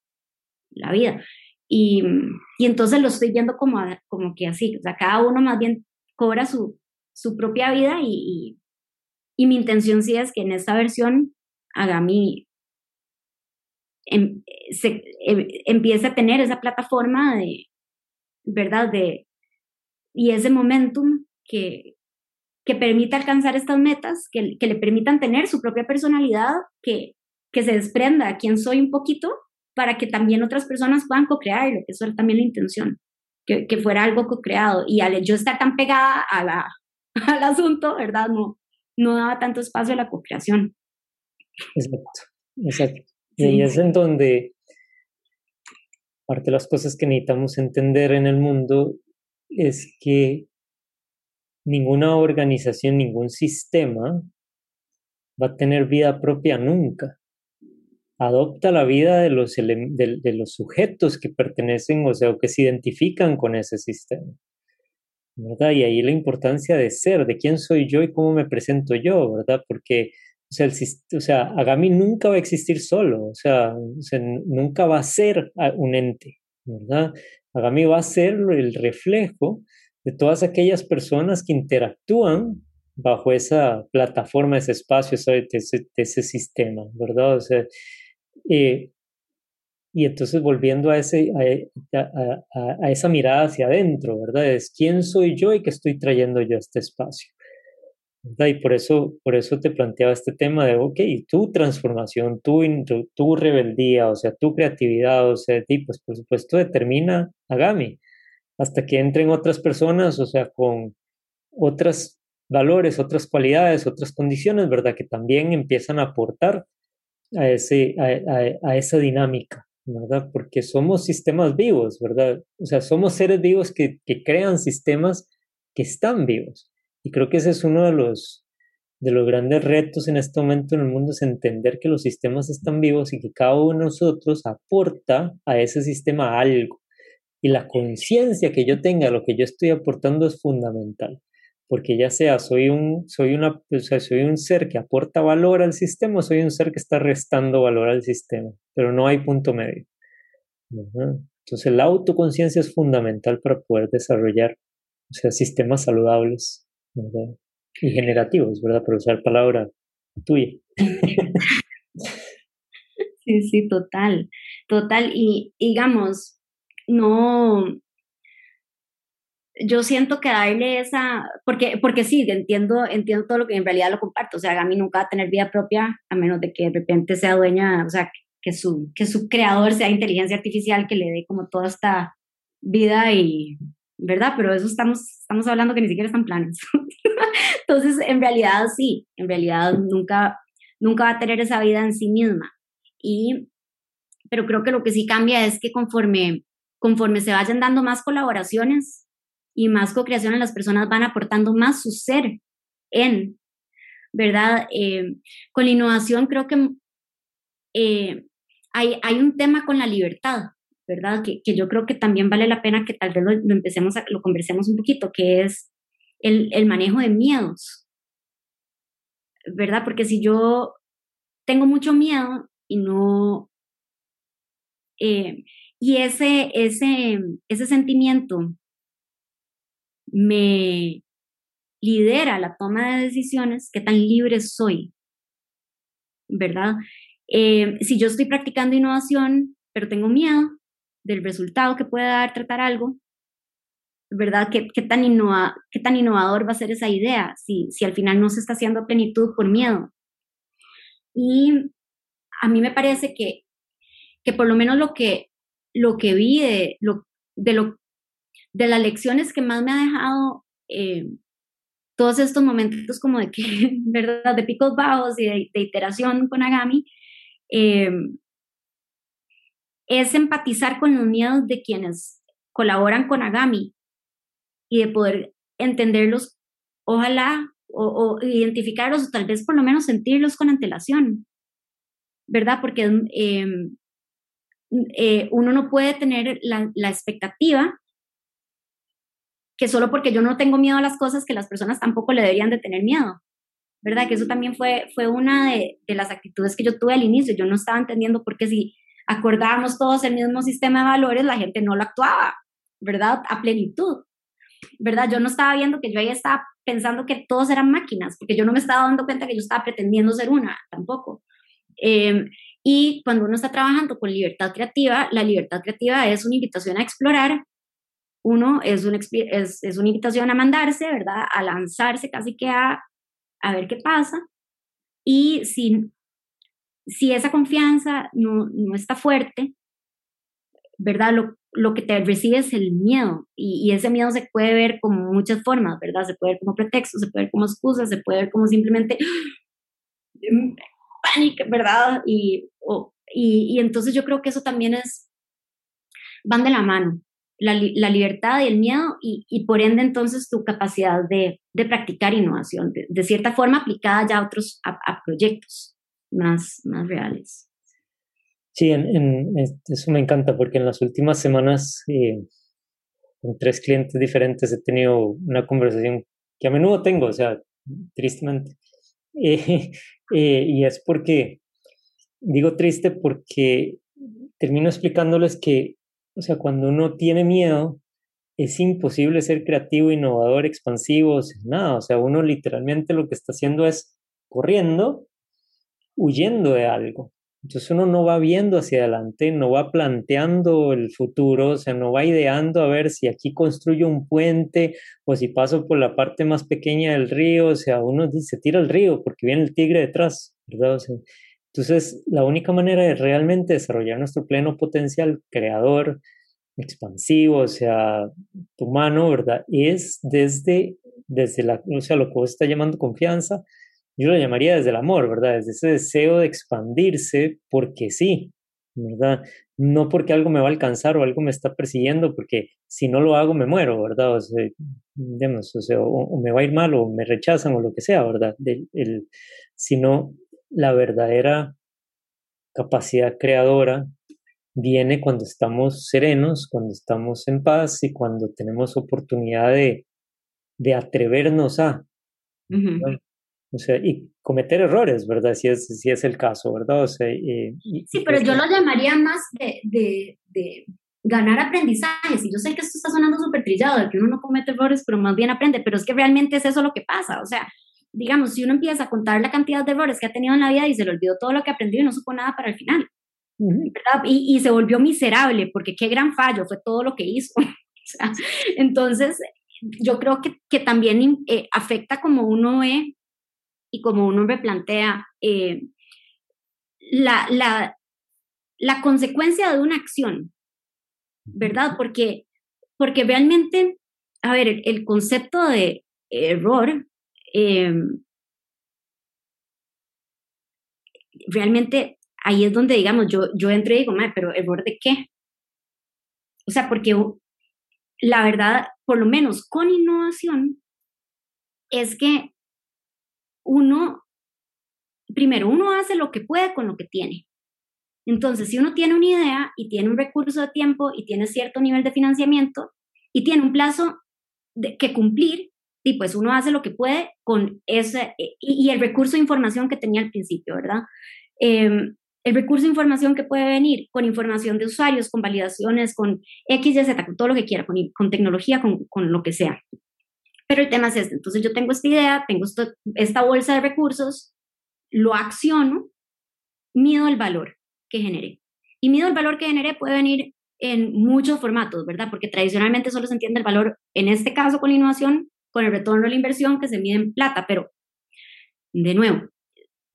la vida. Y, y entonces lo estoy viendo como, como que así, o sea, cada uno más bien cobra su, su propia vida y, y, mi intención sí es que en esta versión Agami em, se, em, empiece a tener esa plataforma de, ¿verdad? De, y ese momentum que, que permita alcanzar estas metas, que, que, le permitan tener su propia personalidad, que, que se desprenda a quien soy un poquito, para que también otras personas puedan co-crearlo, que eso era también la intención, que, que fuera algo co-creado. Y al yo estar tan pegada a la, al asunto, ¿verdad? No, no daba tanto espacio a la co-creación. Exacto, exacto. Y es en donde parte de las cosas que necesitamos entender en el mundo es que ninguna organización, ningún sistema va a tener vida propia nunca. Adopta la vida de los, de, los sujetos que pertenecen, o sea, que se identifican con ese sistema. ¿verdad? Y ahí la importancia de ser, de quién soy yo y cómo me presento yo, ¿verdad? Porque o sea, el, o sea, Agami nunca va a existir solo, o sea, nunca va a ser un ente, ¿verdad? Agami va a ser el reflejo de todas aquellas personas que interactúan bajo esa plataforma, ese espacio, ese, ese, sistema, ¿verdad? O sea, eh, y entonces volviendo a, ese, a, a, esa mirada hacia adentro, ¿verdad? Es quién soy yo y qué estoy trayendo yo a este espacio. Y por eso, por eso te planteaba este tema de, ok, tu transformación, tu, tu, rebeldía, o sea, tu creatividad, o sea, pues por supuesto determina Agami, hasta que entren otras personas, o sea, con otros valores, otras cualidades, otras condiciones, ¿verdad? Que también empiezan a aportar a, ese, a, esa dinámica, ¿verdad? Porque somos sistemas vivos, ¿verdad? O sea, somos seres vivos que, que crean sistemas que están vivos. Y creo que ese es uno de los, de los grandes retos en este momento en el mundo, es entender que los sistemas están vivos y que cada uno de nosotros aporta a ese sistema algo. Y la conciencia que yo tenga, lo que yo estoy aportando es fundamental porque ya sea soy un, soy una, o sea, soy un ser que aporta valor al sistema o soy un ser que está restando valor al sistema, pero no hay punto medio. Entonces la autoconciencia es fundamental para poder desarrollar o sea, sistemas saludables y generativos, ¿verdad? Para usar palabra tuya. Sí, sí, total, total. Y digamos, no, yo siento que darle esa, porque, porque sí, entiendo, entiendo todo lo que en realidad lo comparto, o sea, Gami nunca va a tener vida propia a menos de que de repente sea dueña, o sea, que su, que su creador sea inteligencia artificial que le dé como toda esta vida y, ¿verdad? Pero eso estamos, estamos hablando que ni siquiera están planes. Entonces, en realidad sí, en realidad nunca, nunca va a tener esa vida en sí misma. Y, pero creo que lo que sí cambia es que conforme, conforme se vayan dando más colaboraciones, y más co-creación, las personas van aportando más su ser en, ¿verdad? Eh, con la innovación creo que eh, hay, hay un tema con la libertad, ¿verdad? Que, que, yo creo que también vale la pena que tal vez lo, empecemos, a, lo conversemos un poquito, que es el, el manejo de miedos, ¿verdad? Porque si yo tengo mucho miedo y no... Eh, y ese, ese, ese sentimiento me lidera la toma de decisiones, qué tan libre soy, ¿verdad? Eh, si yo estoy practicando innovación, pero tengo miedo del resultado que puede dar tratar algo, ¿verdad? ¿Qué, qué tan, innova, qué tan innovador va a ser esa idea si, si al final no se está haciendo plenitud por miedo? Y a mí me parece que, que por lo menos lo que, lo que vi de lo, de lo de las lecciones que más me ha dejado eh, todos estos momentos como de que, ¿verdad? De picos bajos y de, iteración con Agami, eh, es empatizar con los miedos de quienes colaboran con Agami y de poder entenderlos, ojalá, o, identificarlos, o tal vez por lo menos sentirlos con antelación, ¿verdad? Porque eh, uno no puede tener la, la expectativa que solo porque yo no tengo miedo a las cosas, que las personas tampoco le deberían de tener miedo, ¿verdad? Que eso también fue, fue una de, de las actitudes que yo tuve al inicio. Yo no estaba entendiendo por qué si acordábamos todos el mismo sistema de valores, la gente no lo actuaba, ¿verdad? A plenitud, ¿verdad? Yo no estaba viendo que yo ahí estaba pensando que todos eran máquinas, porque yo no me estaba dando cuenta que yo estaba pretendiendo ser una, tampoco. Em, y cuando uno está trabajando con libertad creativa, la libertad creativa es una invitación a explorar uno es, un, es, es, una invitación a mandarse, ¿verdad? A lanzarse casi que a, a ver qué pasa. Y si, si esa confianza no, no está fuerte, ¿verdad? Lo, lo, que te recibe es el miedo y, y, ese miedo se puede ver como muchas formas, ¿verdad? Se puede ver como pretexto, se puede ver como excusa, se puede ver como simplemente pánico, ¿verdad? Y, y, entonces yo creo que eso también es, van de la mano, la, libertad y el miedo y, por ende entonces tu capacidad de, de practicar innovación, de, cierta forma aplicada ya a otros a, proyectos más, más reales. Sí, en, eso me encanta porque en las últimas semanas eh, con tres clientes diferentes he tenido una conversación que a menudo tengo, o sea, tristemente. Eh, eh, y es porque, digo triste porque termino explicándoles que o sea, cuando uno tiene miedo, es imposible ser creativo, innovador, expansivo, nada. O sea, uno literalmente lo que está haciendo es corriendo, huyendo de algo. Entonces uno no va viendo hacia adelante, no va planteando el futuro, o sea, no va ideando a ver si aquí construyo un puente o si paso por la parte más pequeña del río, o sea, uno dice, tira el río porque viene el tigre detrás, ¿verdad? O entonces, la única manera de realmente desarrollar nuestro pleno potencial creador, expansivo, o sea, humano, ¿verdad? Es desde, desde la, o sea, lo que vos está llamando confianza, yo lo llamaría desde el amor, ¿verdad? Desde ese deseo de expandirse porque sí, ¿verdad? No porque algo me va a alcanzar o algo me está persiguiendo, porque si no lo hago me muero, ¿verdad? O sea, digamos, o, sea, o, me va a ir mal o me rechazan o lo que sea, ¿verdad? el, sino la verdadera capacidad creadora viene cuando estamos serenos, cuando estamos en paz y cuando tenemos oportunidad de, de atrevernos a. O sea, y cometer errores, ¿verdad? Si es, si es el caso, ¿verdad? O sea, sí, pero pues yo lo llamaría más de, de, de, ganar aprendizajes. Y yo sé que esto está sonando súper trillado, de que uno no comete errores, pero más bien aprende, pero es que realmente es eso lo que pasa. O sea, digamos, si uno empieza a contar la cantidad de errores que ha tenido en la vida y se le olvidó todo lo que aprendió y no supo nada para el final, ¿verdad? Y, y, se volvió miserable, porque qué gran fallo fue todo lo que hizo. entonces, yo creo que, que también eh, afecta como uno ve y como uno replantea eh, la, la, la, consecuencia de una acción, ¿verdad? Porque, porque realmente, a ver, el, concepto de error eh, realmente ahí es donde, digamos, yo, yo entro y digo, pero error de qué? O sea, porque la verdad, por lo menos con innovación, es que uno, primero, uno hace lo que puede con lo que tiene. Entonces, si uno tiene una idea y tiene un recurso de tiempo y tiene cierto nivel de financiamiento y tiene un plazo de, que cumplir, y pues uno hace lo que puede con ese, y, el recurso de información que tenía al principio, ¿verdad? Em, el recurso de información que puede venir con información de usuarios, con validaciones, con X, Y, Z, con todo lo que quiera, con, con tecnología, con, con, lo que sea. Pero el tema es este. Entonces yo tengo esta idea, tengo esta bolsa de recursos, lo acciono, mido el valor que generé. Y mido el valor que generé puede venir en muchos formatos, ¿verdad? Porque tradicionalmente solo se entiende el valor, en este caso con la innovación, con el retorno de la inversión que se mide en plata, pero de nuevo,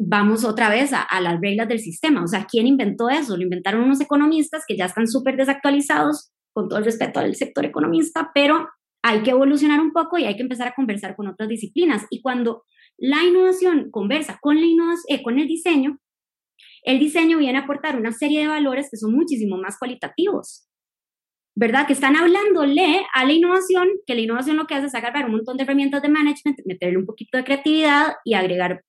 vamos otra vez a, a, las reglas del sistema. O sea, ¿quién inventó eso? Lo inventaron unos economistas que ya están súper desactualizados, con todo el respeto al sector economista, pero hay que evolucionar un poco y hay que empezar a conversar con otras disciplinas. Y cuando la innovación conversa con, la eh, con el diseño, el diseño viene a aportar una serie de valores que son muchísimo más cualitativos, ¿verdad? Que están hablándole a la innovación, que la innovación lo que hace es agarrar un montón de herramientas de management, meterle un poquito de creatividad y agregar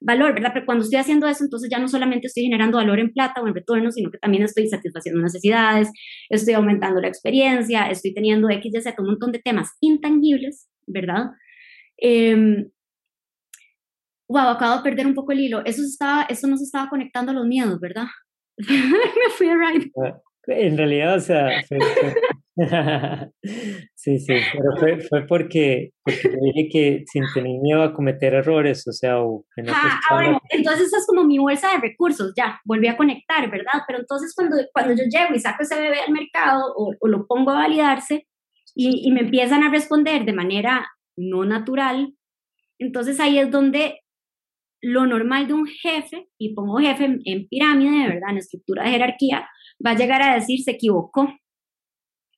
valor, ¿verdad? Pero cuando estoy haciendo eso, entonces ya no solamente estoy generando valor en plata o en retorno, sino que también estoy satisfaciendo necesidades, estoy aumentando la experiencia, estoy teniendo X, Y, Z, un montón de temas intangibles, ¿verdad? Wow, acabo de perder un poco el hilo. Eso, estaba, eso no se estaba conectando a los miedos, ¿verdad? Me fui a ride. Ah, en realidad, o sea, sí, sí, pero fue, fue porque, porque dije que sin tener miedo a cometer errores, o sea, o ah, ah, bueno, entonces es como mi bolsa de recursos, ya, volví a conectar, ¿verdad? Pero entonces cuando, cuando yo llego y saco ese bebé al mercado o, o lo pongo a validarse y, y me empiezan a responder de manera no natural, entonces ahí es donde lo normal de un jefe, y pongo jefe en, en pirámide, ¿verdad? En estructura de jerarquía, va a llegar a decir se equivocó,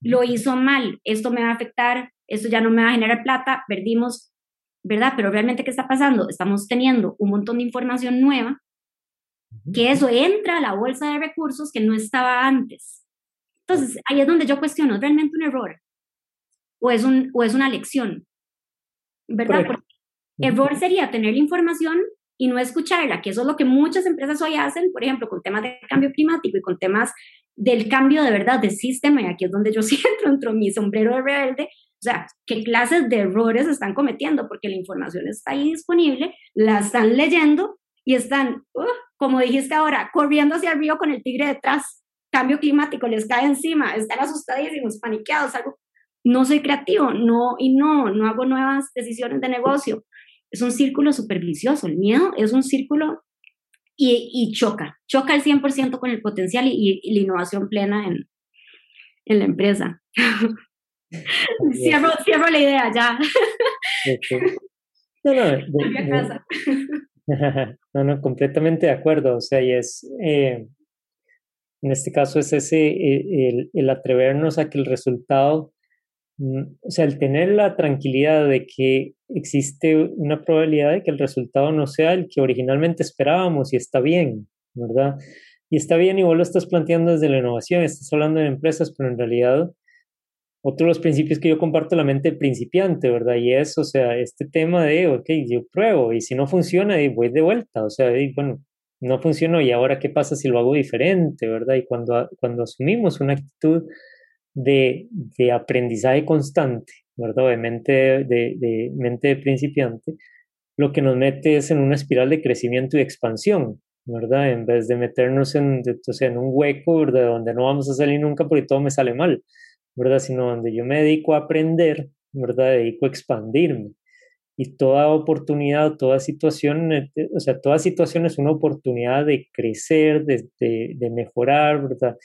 lo hizo mal, esto me va a afectar, esto ya no me va a generar plata, perdimos, ¿verdad? Pero realmente, ¿qué está pasando? Estamos teniendo un montón de información nueva, que eso entra a la bolsa de recursos que no estaba antes. Entonces, ahí es donde yo cuestiono, ¿es realmente un error? ¿O es, un, o es una lección? ¿Verdad? Porque error sería tener la información y no escucharla, que eso es lo que muchas empresas hoy hacen, por ejemplo, con temas de cambio climático y con temas del cambio de verdad de sistema, y aquí es donde yo sí entro, entro mi sombrero de rebelde, o sea, qué clases de errores están cometiendo, porque la información está ahí disponible, la están leyendo y están, uh, como dijiste ahora, corriendo hacia el río con el tigre detrás, cambio climático les cae encima, están asustadísimos, paniqueados, algo, no soy creativo, no, y no, no hago nuevas decisiones de negocio. Es un círculo supervicioso, el miedo es un círculo y, choca, choca al 100% con el potencial y, la innovación plena en, en la empresa. cierro, cierro, la idea ya. No, no, no, no, completamente de acuerdo. O sea, y es, eh, en este caso es ese, eh, el, el, atrevernos a que el resultado o sea, el tener la tranquilidad de que existe una probabilidad de que el resultado no sea el que originalmente esperábamos y está bien, ¿verdad? Y está bien y vos lo estás planteando desde la innovación, estás hablando de empresas, pero en realidad otro de los principios que yo comparto la mente principiante, ¿verdad? Y es, o sea, este tema de, ok, yo pruebo y si no funciona, voy de vuelta, o sea, bueno, no funcionó y ahora qué pasa si lo hago diferente, ¿verdad? Y cuando, cuando asumimos una actitud de, de aprendizaje constante, ¿verdad? De mente de, de mente de principiante, lo que nos mete es en una espiral de crecimiento y expansión, ¿verdad? En vez de meternos en, o sea, en un hueco, ¿verdad? Donde no vamos a salir nunca porque todo me sale mal, ¿verdad? Sino donde yo me dedico a aprender, ¿verdad? Dedico a expandirme y toda oportunidad, toda situación, eh, o sea, toda situación es una oportunidad de crecer, de, de, mejorar, ¿verdad?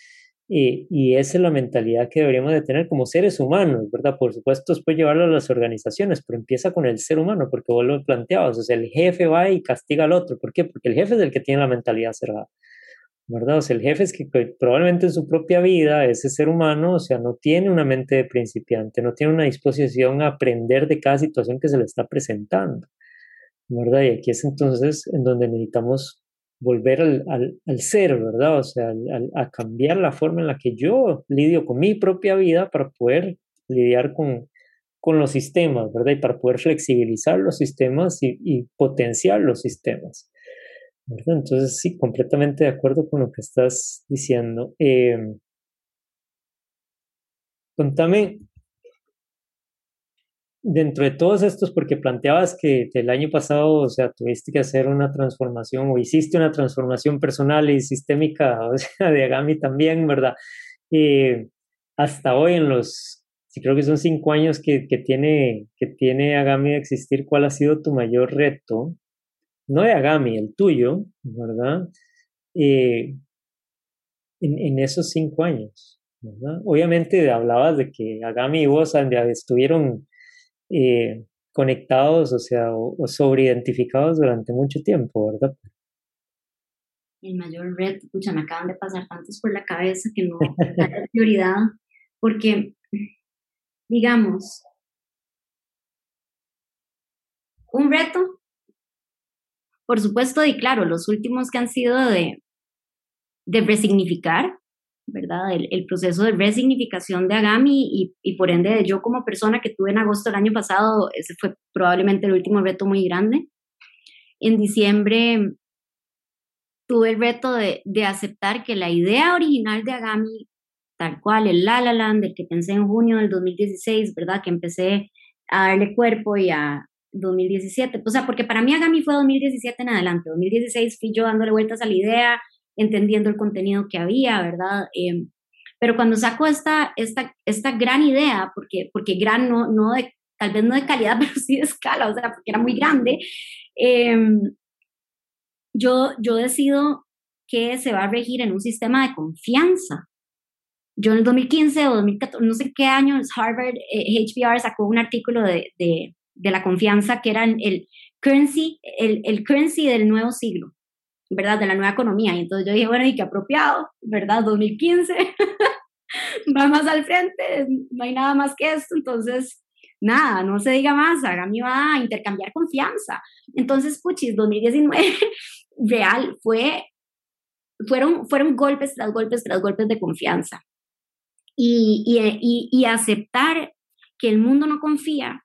Y, y, esa es la mentalidad que deberíamos de tener como seres humanos, ¿verdad? Por supuesto, después llevarlo a las organizaciones, pero empieza con el ser humano, porque vos lo planteabas, o sea, el jefe va y castiga al otro, ¿por qué? Porque el jefe es el que tiene la mentalidad cerrada. ¿verdad? O sea, el jefe es que probablemente en su propia vida, ese ser humano, o sea, no tiene una mente de principiante, no tiene una disposición a aprender de cada situación que se le está presentando, ¿verdad? Y aquí es entonces en donde necesitamos volver al, al, ser, ¿verdad? O sea, a cambiar la forma en la que yo lidio con mi propia vida para poder lidiar con, con los sistemas, ¿verdad? Y para poder flexibilizar los sistemas y, y potenciar los sistemas. Entonces, sí, completamente de acuerdo con lo que estás diciendo. Eh, contame, dentro de todos estos, porque planteabas que el año pasado, o sea, tuviste que hacer una transformación o hiciste una transformación personal y sistémica, de Agami también, ¿verdad? Eh, hasta hoy en los, creo que son cinco años que, que, tiene, que tiene Agami de existir, ¿cuál ha sido tu mayor reto? no de Agami, el tuyo, ¿verdad? Eh, en, esos cinco años, ¿verdad? Obviamente hablabas de que Agami y vos estuvieron eh, conectados, o sea, o, sobreidentificados durante mucho tiempo, ¿verdad? El mayor reto, escucha, me acaban de pasar tantos por la cabeza que no hay prioridad, porque, digamos, un reto por supuesto, y claro, los últimos que han sido de, de resignificar, ¿verdad? El, proceso de resignificación de Agami y, y, por ende de yo como persona que tuve en agosto del año pasado, ese fue probablemente el último reto muy grande. En diciembre tuve el reto de, de aceptar que la idea original de Agami, tal cual, el La La Land, el que pensé en junio del 2016, ¿verdad? Que empecé a darle cuerpo y a, 2017, o sea, porque para mí Agami fue 2017 en adelante, 2016 fui yo dándole vueltas a la idea, entendiendo el contenido que había, ¿verdad? Em, pero cuando saco esta, esta, esta gran idea, porque, porque gran no, no de, tal vez no de calidad, pero sí de escala, o sea, porque era muy grande, em, yo, yo decido que se va a regir en un sistema de confianza. Yo en el 2015 o 2014, no sé qué año, Harvard, eh, HBR sacó un artículo de, de de la confianza, que era el currency, el, el currency del nuevo siglo, ¿verdad? De la nueva economía. Y entonces yo dije, bueno, y qué apropiado, ¿verdad? 2015, va más al frente, no hay nada más que esto. Entonces, nada, no se diga más, Agami va a intercambiar confianza. Entonces, puchis, 2019 real fue, fueron, fueron golpes tras golpes tras golpes de confianza. Y, y, y aceptar que el mundo no confía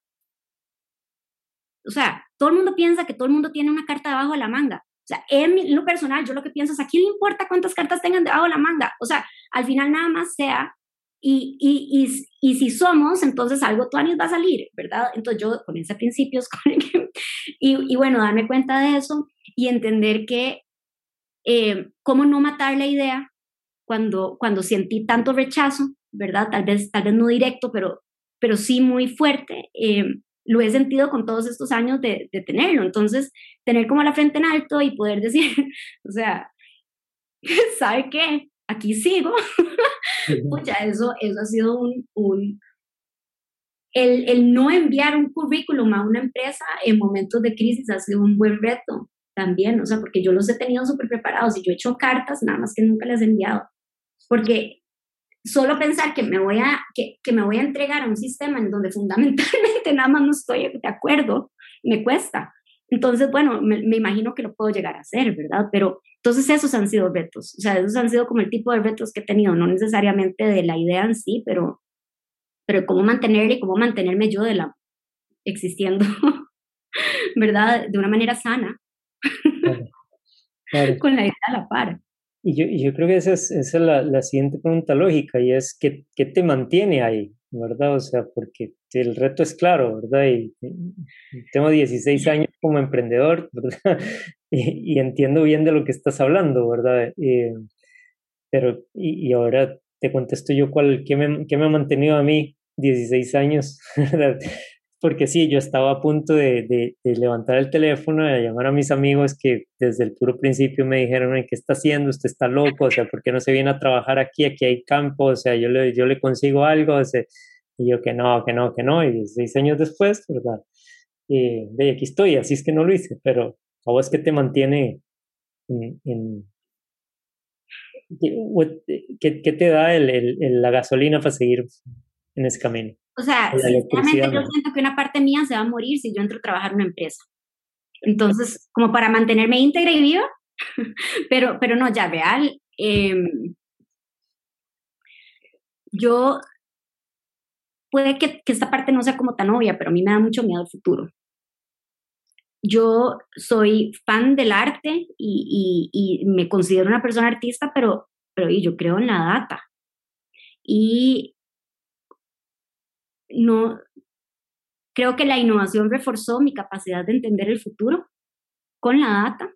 o sea, todo el mundo piensa que todo el mundo tiene una carta debajo de la manga. Sea, en lo personal, yo lo que pienso es, ¿a quién le importa cuántas cartas tengan debajo de la manga? O sea, al final nada más sea, y, y, y, y si somos, entonces algo tuanis va a salir, ¿verdad? Entonces yo con ese principios, y, y bueno, darme cuenta de eso y entender que, eh, cómo no matar la idea cuando, cuando sentí tanto rechazo, ¿verdad? Tal vez, tal vez no directo, pero, pero sí muy fuerte. Eh, lo he sentido con todos estos años de, de, tenerlo. Entonces, tener como la frente en alto y poder decir, o sea, ¿sabe qué? Aquí sigo. Pucha, eso, eso ha sido un... un el, el, no enviar un currículum a una empresa en momentos de crisis ha sido un buen reto también, o sea, porque yo los he tenido súper preparados y yo he hecho cartas, nada más que nunca las he enviado. Porque solo pensar que me voy a, que, que me voy a entregar a un sistema en donde fundamentalmente nada más no estoy de acuerdo, me cuesta. Entonces, bueno, me, me, imagino que lo puedo llegar a hacer, ¿verdad? Pero entonces esos han sido retos, o sea, esos han sido como el tipo de retos que he tenido, no necesariamente de la idea en sí, pero, pero cómo mantenerle y cómo mantenerme yo de la existiendo, ¿verdad? De una manera sana, con la idea a la par. Y yo, yo creo que esa es, esa es la, la, siguiente pregunta lógica y es ¿qué, ¿qué, te mantiene ahí? ¿Verdad? O sea, porque el reto es claro, ¿verdad? Y, tengo 16 años como emprendedor, ¿verdad? Y, y, entiendo bien de lo que estás hablando, ¿verdad? Eh, pero, y, y, ahora te contesto yo cuál, qué me, qué me ha mantenido a mí 16 años, ¿verdad? Porque sí, yo estaba a punto de, de, levantar el teléfono y llamar a mis amigos que desde el puro principio me dijeron, ¿qué está haciendo? Usted está loco, o sea, ¿por qué no se viene a trabajar aquí? Aquí hay campo, o sea, yo le, yo le consigo algo, o sea, y yo que no, que no, que no, y seis años después, ¿verdad? Y de aquí estoy, así es que no lo hice, pero a vos que te mantiene en, ¿qué, ¿qué, te da el, la gasolina para seguir en ese camino? O sea, sinceramente yo siento que una parte mía se va a morir si yo entro a trabajar en una empresa. Entonces, como para mantenerme íntegra y viva, pero, pero no, ya real. Eh, yo, puede que, que, esta parte no sea como tan obvia, pero a mí me da mucho miedo el futuro. Yo soy fan del arte y, y, y me considero una persona artista, pero, pero yo creo en la data. Y no, creo que la innovación reforzó mi capacidad de entender el futuro con la data.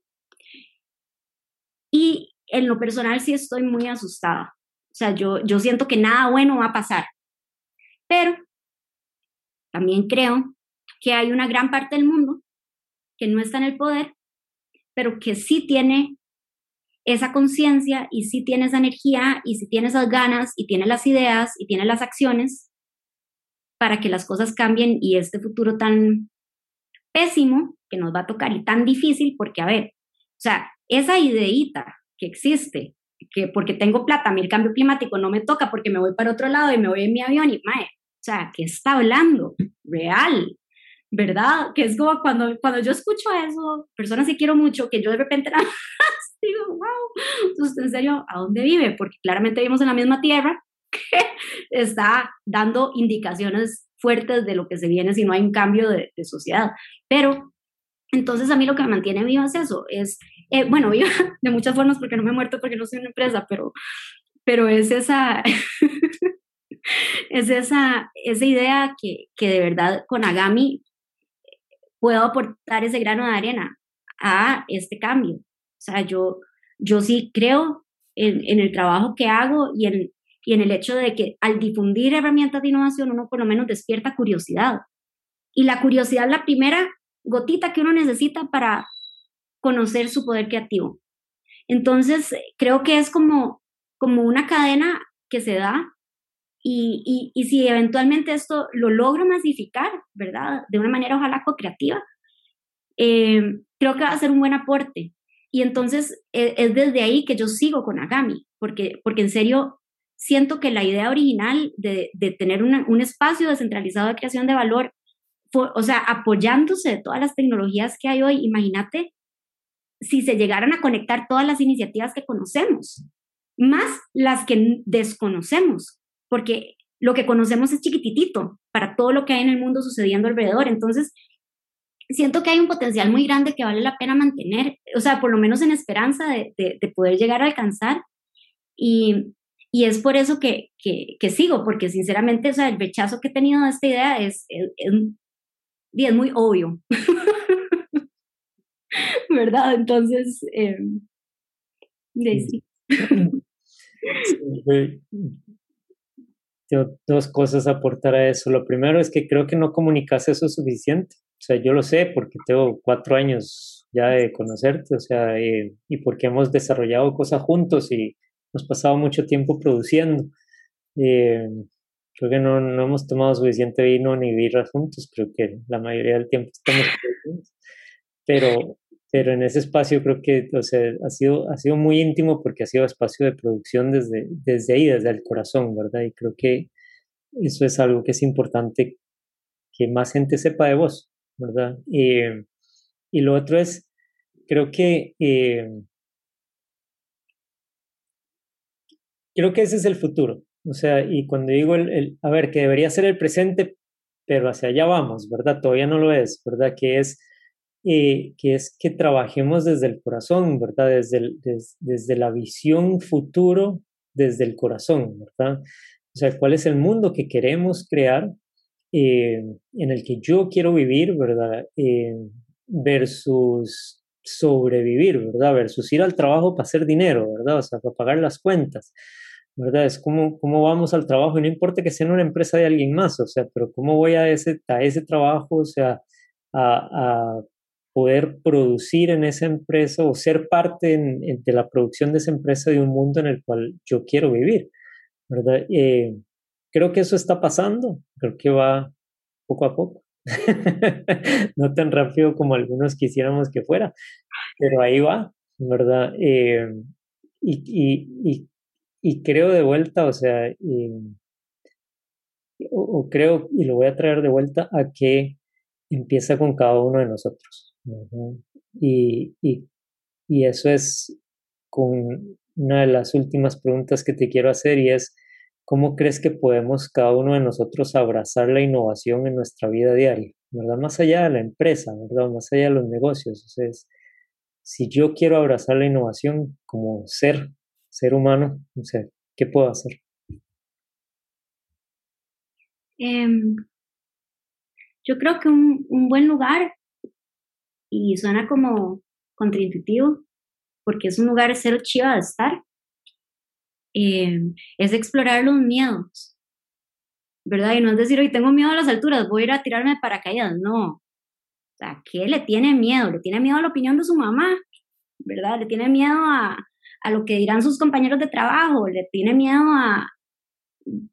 Y en lo personal sí estoy muy asustada. O sea, yo, yo siento que nada bueno va a pasar. Pero también creo que hay una gran parte del mundo que no está en el poder, pero que sí tiene esa conciencia y sí tiene esa energía y sí tiene esas ganas y tiene las ideas y tiene las acciones para que las cosas cambien y este futuro tan pésimo que nos va a tocar y tan difícil, porque a ver, o sea, esa ideita que existe, que porque tengo plata, a mí el cambio climático no me toca porque me voy para otro lado y me voy en mi avión y, mae, o sea, ¿qué está hablando? Real, ¿verdad? Que es como cuando, cuando yo escucho eso, personas que quiero mucho, que yo de repente digo, wow, ¿usted en serio a dónde vive? Porque claramente vivimos en la misma tierra, que está dando indicaciones fuertes de lo que se viene si no hay un cambio de, de sociedad. Pero entonces a mí lo que me mantiene viva es eso, es, eh, bueno, viva de muchas formas porque no me he muerto porque no soy una empresa, pero, pero es esa, es esa, esa idea que, que de verdad con Agami puedo aportar ese grano de arena a este cambio. O sea, yo, yo sí creo en, en el trabajo que hago y en, y en el hecho de que al difundir herramientas de innovación uno por lo menos despierta curiosidad. Y la curiosidad es la primera gotita que uno necesita para conocer su poder creativo. Entonces, creo que es como, como una cadena que se da y, y, y si eventualmente esto lo logro masificar, ¿verdad? De una manera ojalá co-creativa, eh, creo que va a ser un buen aporte. Y entonces es, es desde ahí que yo sigo con Agami, porque, porque en serio siento que la idea original de, de tener una, un espacio descentralizado de creación de valor, fue, o sea, apoyándose de todas las tecnologías que hay hoy, imagínate si se llegaran a conectar todas las iniciativas que conocemos, más las que desconocemos, porque lo que conocemos es chiquititito para todo lo que hay en el mundo sucediendo alrededor. Entonces, siento que hay un potencial muy grande que vale la pena mantener, o sea, por lo menos en esperanza de, de, de poder llegar a alcanzar. Y, y es por eso que, que, sigo, porque sinceramente, o sea, el rechazo que he tenido de esta idea es, es, muy obvio. ¿Verdad? Entonces, eh, sí. Tengo dos cosas a aportar a eso. Lo primero es que creo que no comunicas eso suficiente. O sea, yo lo sé porque tengo cuatro años ya de conocerte, o sea, eh, y porque hemos desarrollado cosas juntos y hemos pasado mucho tiempo produciendo. Eh, creo que no, no, hemos tomado suficiente vino ni birra juntos, creo que la mayoría del tiempo estamos produciendo. Pero pero en ese espacio creo que o sea, ha, sido, ha sido muy íntimo porque ha sido espacio de producción desde, desde ahí, desde el corazón, ¿verdad? Y creo que eso es algo que es importante que más gente sepa de vos, ¿verdad? Eh, y lo otro es, creo que, eh, creo que ese es el futuro, o sea, y cuando digo, el, a ver, que debería ser el presente, pero hacia allá vamos, ¿verdad? Todavía no lo es, ¿verdad? Que es, eh, que, es que trabajemos desde el corazón, ¿verdad? Desde, desde la visión futuro, desde el corazón, ¿verdad? O sea, cuál es el mundo que queremos crear, eh, en el que yo quiero vivir, ¿verdad? Eh, versus sobrevivir, ¿verdad? Versus ir al trabajo para hacer dinero, ¿verdad? O sea, para pagar las cuentas. ¿Verdad? Es como cómo vamos al trabajo, y no importa que sea en una empresa de alguien más, o sea, pero cómo voy a ese, a ese trabajo, o sea, a, a poder producir en esa empresa o ser parte de la producción de esa empresa de un mundo en el cual yo quiero vivir, ¿verdad? Eh, creo que eso está pasando, creo que va poco a poco. no tan rápido como algunos quisiéramos que fuera, pero ahí va, ¿verdad? Eh, y, y, y y creo de vuelta, o sea, o, creo, y lo voy a traer de vuelta a que empieza con cada uno de nosotros. y, y, y, eso es con una de las últimas preguntas que te quiero hacer y es, ¿cómo crees que podemos cada uno de nosotros abrazar la innovación en nuestra vida diaria? ¿Verdad? Más allá de la empresa, ¿verdad? Más allá de los negocios. Sea, si yo quiero abrazar la innovación como ser, ser humano, no sé, ¿qué puedo hacer? Em, yo creo que un, buen lugar, y suena como contraintuitivo, porque es un lugar cero chiva de estar, em, es explorar los miedos, ¿verdad? Y no es decir, hoy tengo miedo a las alturas, voy a ir a tirarme de paracaídas, no. O sea, ¿qué le tiene miedo? Le tiene miedo a la opinión de su mamá, ¿verdad? Le tiene miedo a, a lo que dirán sus compañeros de trabajo, le tiene miedo a...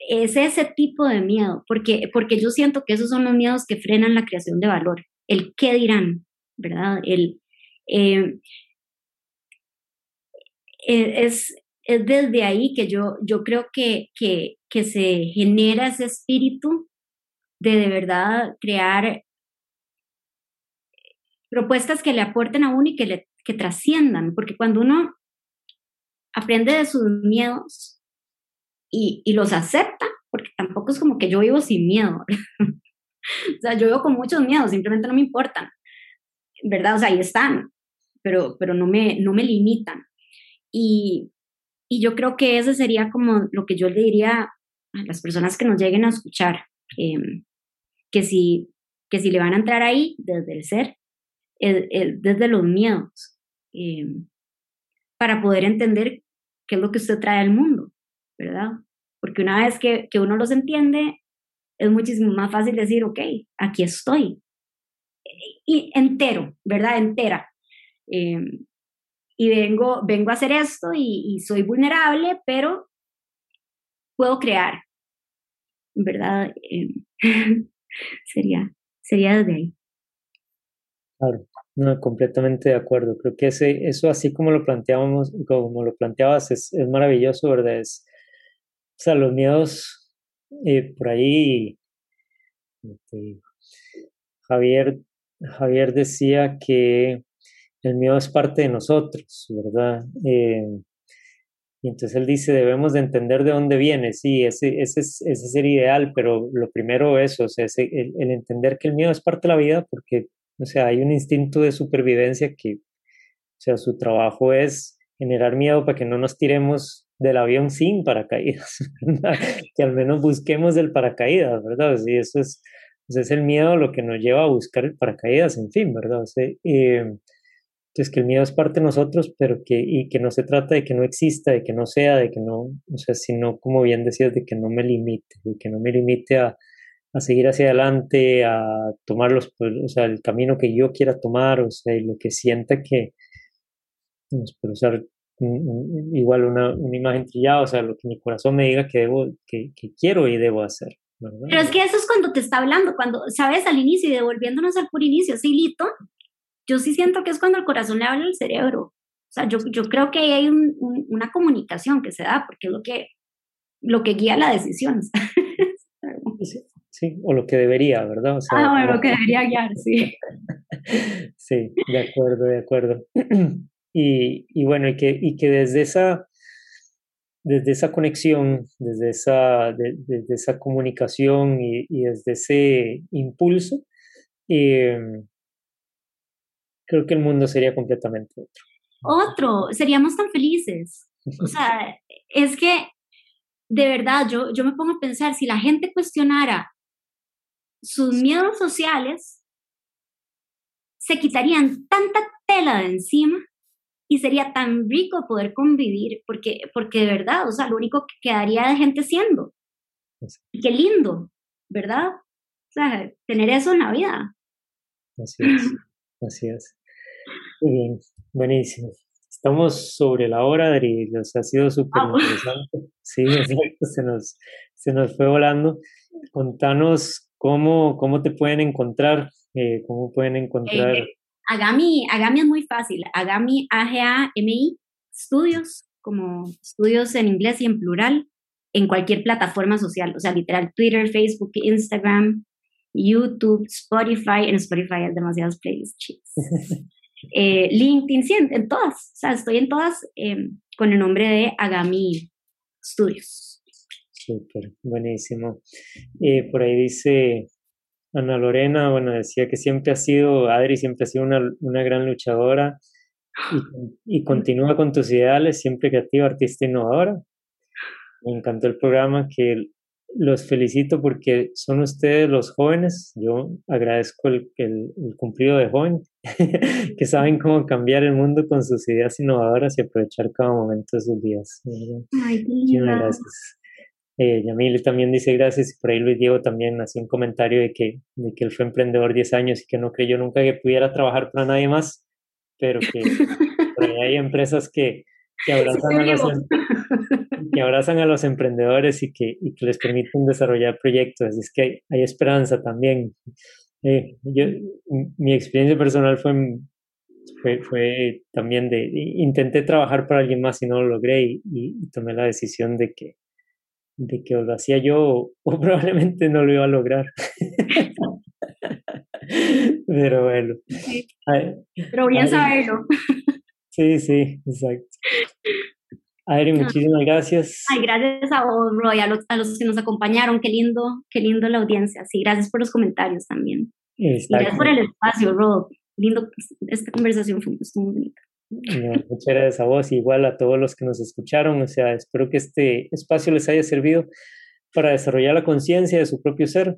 Es ese tipo de miedo, porque, porque yo siento que esos son los miedos que frenan la creación de valor, el qué dirán, ¿verdad? El, eh, e, es, es desde ahí que yo, yo creo que, que, que se genera ese espíritu de de verdad crear propuestas que le aporten a uno y que, le, que trasciendan, porque cuando uno aprende de sus miedos y, y los acepta, porque tampoco es como que yo vivo sin miedo. o sea, yo vivo con muchos miedos, simplemente no me importan, ¿verdad? O sea, ahí están, pero, pero no, me, no me limitan. Y, y yo creo que ese sería como lo que yo le diría a las personas que nos lleguen a escuchar, em, que, si, que si le van a entrar ahí desde el ser, desde los miedos, em, para poder entender qué es lo que usted trae al mundo, ¿verdad? Porque una vez que, uno los entiende, es muchísimo más fácil decir, ok, aquí estoy. Y entero, ¿verdad? Entera. Em, y vengo, vengo a hacer esto y, y, soy vulnerable, pero puedo crear, ¿verdad? Em, sería, sería desde ahí. Claro. No, completamente de acuerdo. Creo que ese, eso así como lo planteábamos, como lo planteabas, es, es maravilloso, ¿verdad? Es, o sea, los miedos eh, por ahí, Javier, Javier decía que el miedo es parte de nosotros, ¿verdad? Eh, y entonces él dice, debemos de entender de dónde viene, sí, ese, ese, es, ese sería ideal, pero lo primero eso, el, el, entender que el miedo es parte de la vida, porque o sea, hay un instinto de supervivencia que, o sea, su trabajo es generar miedo para que no nos tiremos del avión sin paracaídas, que al menos busquemos el paracaídas, ¿verdad? Sí, eso es, es el miedo lo que nos lleva a buscar el paracaídas, en fin, ¿verdad? O sea, eh, entonces que el miedo es parte de nosotros, pero que, y que no se trata de que no exista, de que no sea, de que no, o sea, sino, como bien decías, de que no me limite, de que no me limite a, a seguir hacia adelante, a tomar los, pues, o sea, el camino que yo quiera tomar, o sea, lo que sienta que, pues, pero usar igual una, una, imagen trillada, o sea, lo que mi corazón me diga que debo, que, que quiero y debo hacer. Pero es que eso es cuando te está hablando, cuando, sabes, al inicio y devolviéndonos al puro inicio, sí, Lito, yo sí siento que es cuando el corazón le habla al cerebro. O sea, yo, yo creo que hay una comunicación que se da, porque es lo que, lo que guía la decisión. Sí, o lo que debería, ¿verdad? O sea, ah, bueno, lo que debería guiar, sí. sí, de acuerdo, de acuerdo. Y, y bueno, y que, y que desde esa, desde esa conexión, desde esa, desde esa comunicación y, y, desde ese impulso, eh, creo que el mundo sería completamente otro. Otro, seríamos tan felices. O sea, es que de verdad yo, yo me pongo a pensar, si la gente cuestionara sus miedos sociales, se quitarían tanta tela de encima y sería tan rico poder convivir, porque, porque de verdad, o sea, lo único que quedaría de gente siendo. Qué lindo, ¿verdad? O sea, tener eso en la vida. Así es, así es. Muy bien, buenísimo. Estamos sobre la hora, Adri, nos ha sido súper interesante. Sí, se nos, se nos fue volando. Contanos cómo, cómo te pueden encontrar, eh, cómo pueden encontrar... Eh, Agami, Agami es muy fácil. Agami, A-G-A-M-I, estudios, como estudios en inglés y en plural, en cualquier plataforma social. O sea, literal, Twitter, Facebook, Instagram, YouTube, Spotify. En Spotify hay demasiadas playlists eh, LinkedIn, sí, en, todas. O sea, estoy en todas con el nombre de Agami Studios. Súper, buenísimo. Eh, por ahí dice Ana Lorena, bueno, decía que siempre ha sido, Adri siempre ha sido una, una gran luchadora y, y, continúa con tus ideales, siempre creativa, artista, innovadora. Me encantó el programa, que los felicito porque son ustedes los jóvenes, yo agradezco el, el, cumplido de joven, que saben cómo cambiar el mundo con sus ideas innovadoras y aprovechar cada momento de sus días. Ay, Muchas gracias. Eh, Yamil también dice gracias y por ahí Luis Diego también hacía un comentario de que, de que él fue emprendedor 10 años y que no creyó nunca que pudiera trabajar para nadie más, pero que por ahí hay empresas que, que, abrazan, a los, em, que abrazan a los emprendedores y que, y que les permiten desarrollar proyectos. Es que hay, hay esperanza también. Eh, yo, mi experiencia personal fue, fue, fue también de, intenté trabajar para alguien más y no lo logré y, y tomé la decisión de que de que lo hacía yo o probablemente no lo iba a lograr. Pero bueno. Pero bien saberlo. Sí, sí, exacto. Adri, muchísimas gracias. Ay, gracias a vos, Roy, a los, a los, que nos acompañaron. Qué lindo, qué lindo la audiencia. Sí, gracias por los comentarios también. Gracias por el espacio, Rob. Lindo, esta conversación fue muy bonita muchas gracias a igual a todos los que nos escucharon. O sea, espero que este espacio les haya servido para desarrollar la conciencia de su propio ser.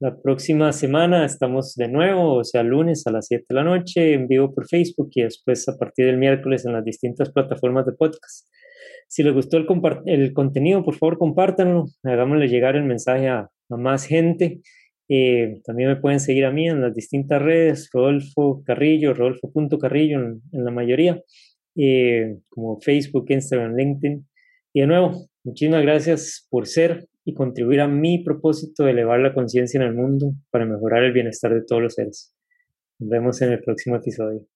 La próxima semana estamos de nuevo, o sea, lunes a las 7 de la noche, en vivo por Facebook y después a partir del miércoles en las distintas plataformas de podcast. Si les gustó el, el contenido, por favor, compártanlo, hagámosle llegar el mensaje a más gente. Eh, también me pueden seguir a mí en las distintas redes, Rodolfo Carrillo, Rodolfo.carrillo en, en la mayoría, eh, como Facebook, Instagram, LinkedIn. Y de nuevo, muchísimas gracias por ser y contribuir a mi propósito de elevar la conciencia en el mundo para mejorar el bienestar de todos los seres. Nos vemos en el próximo episodio.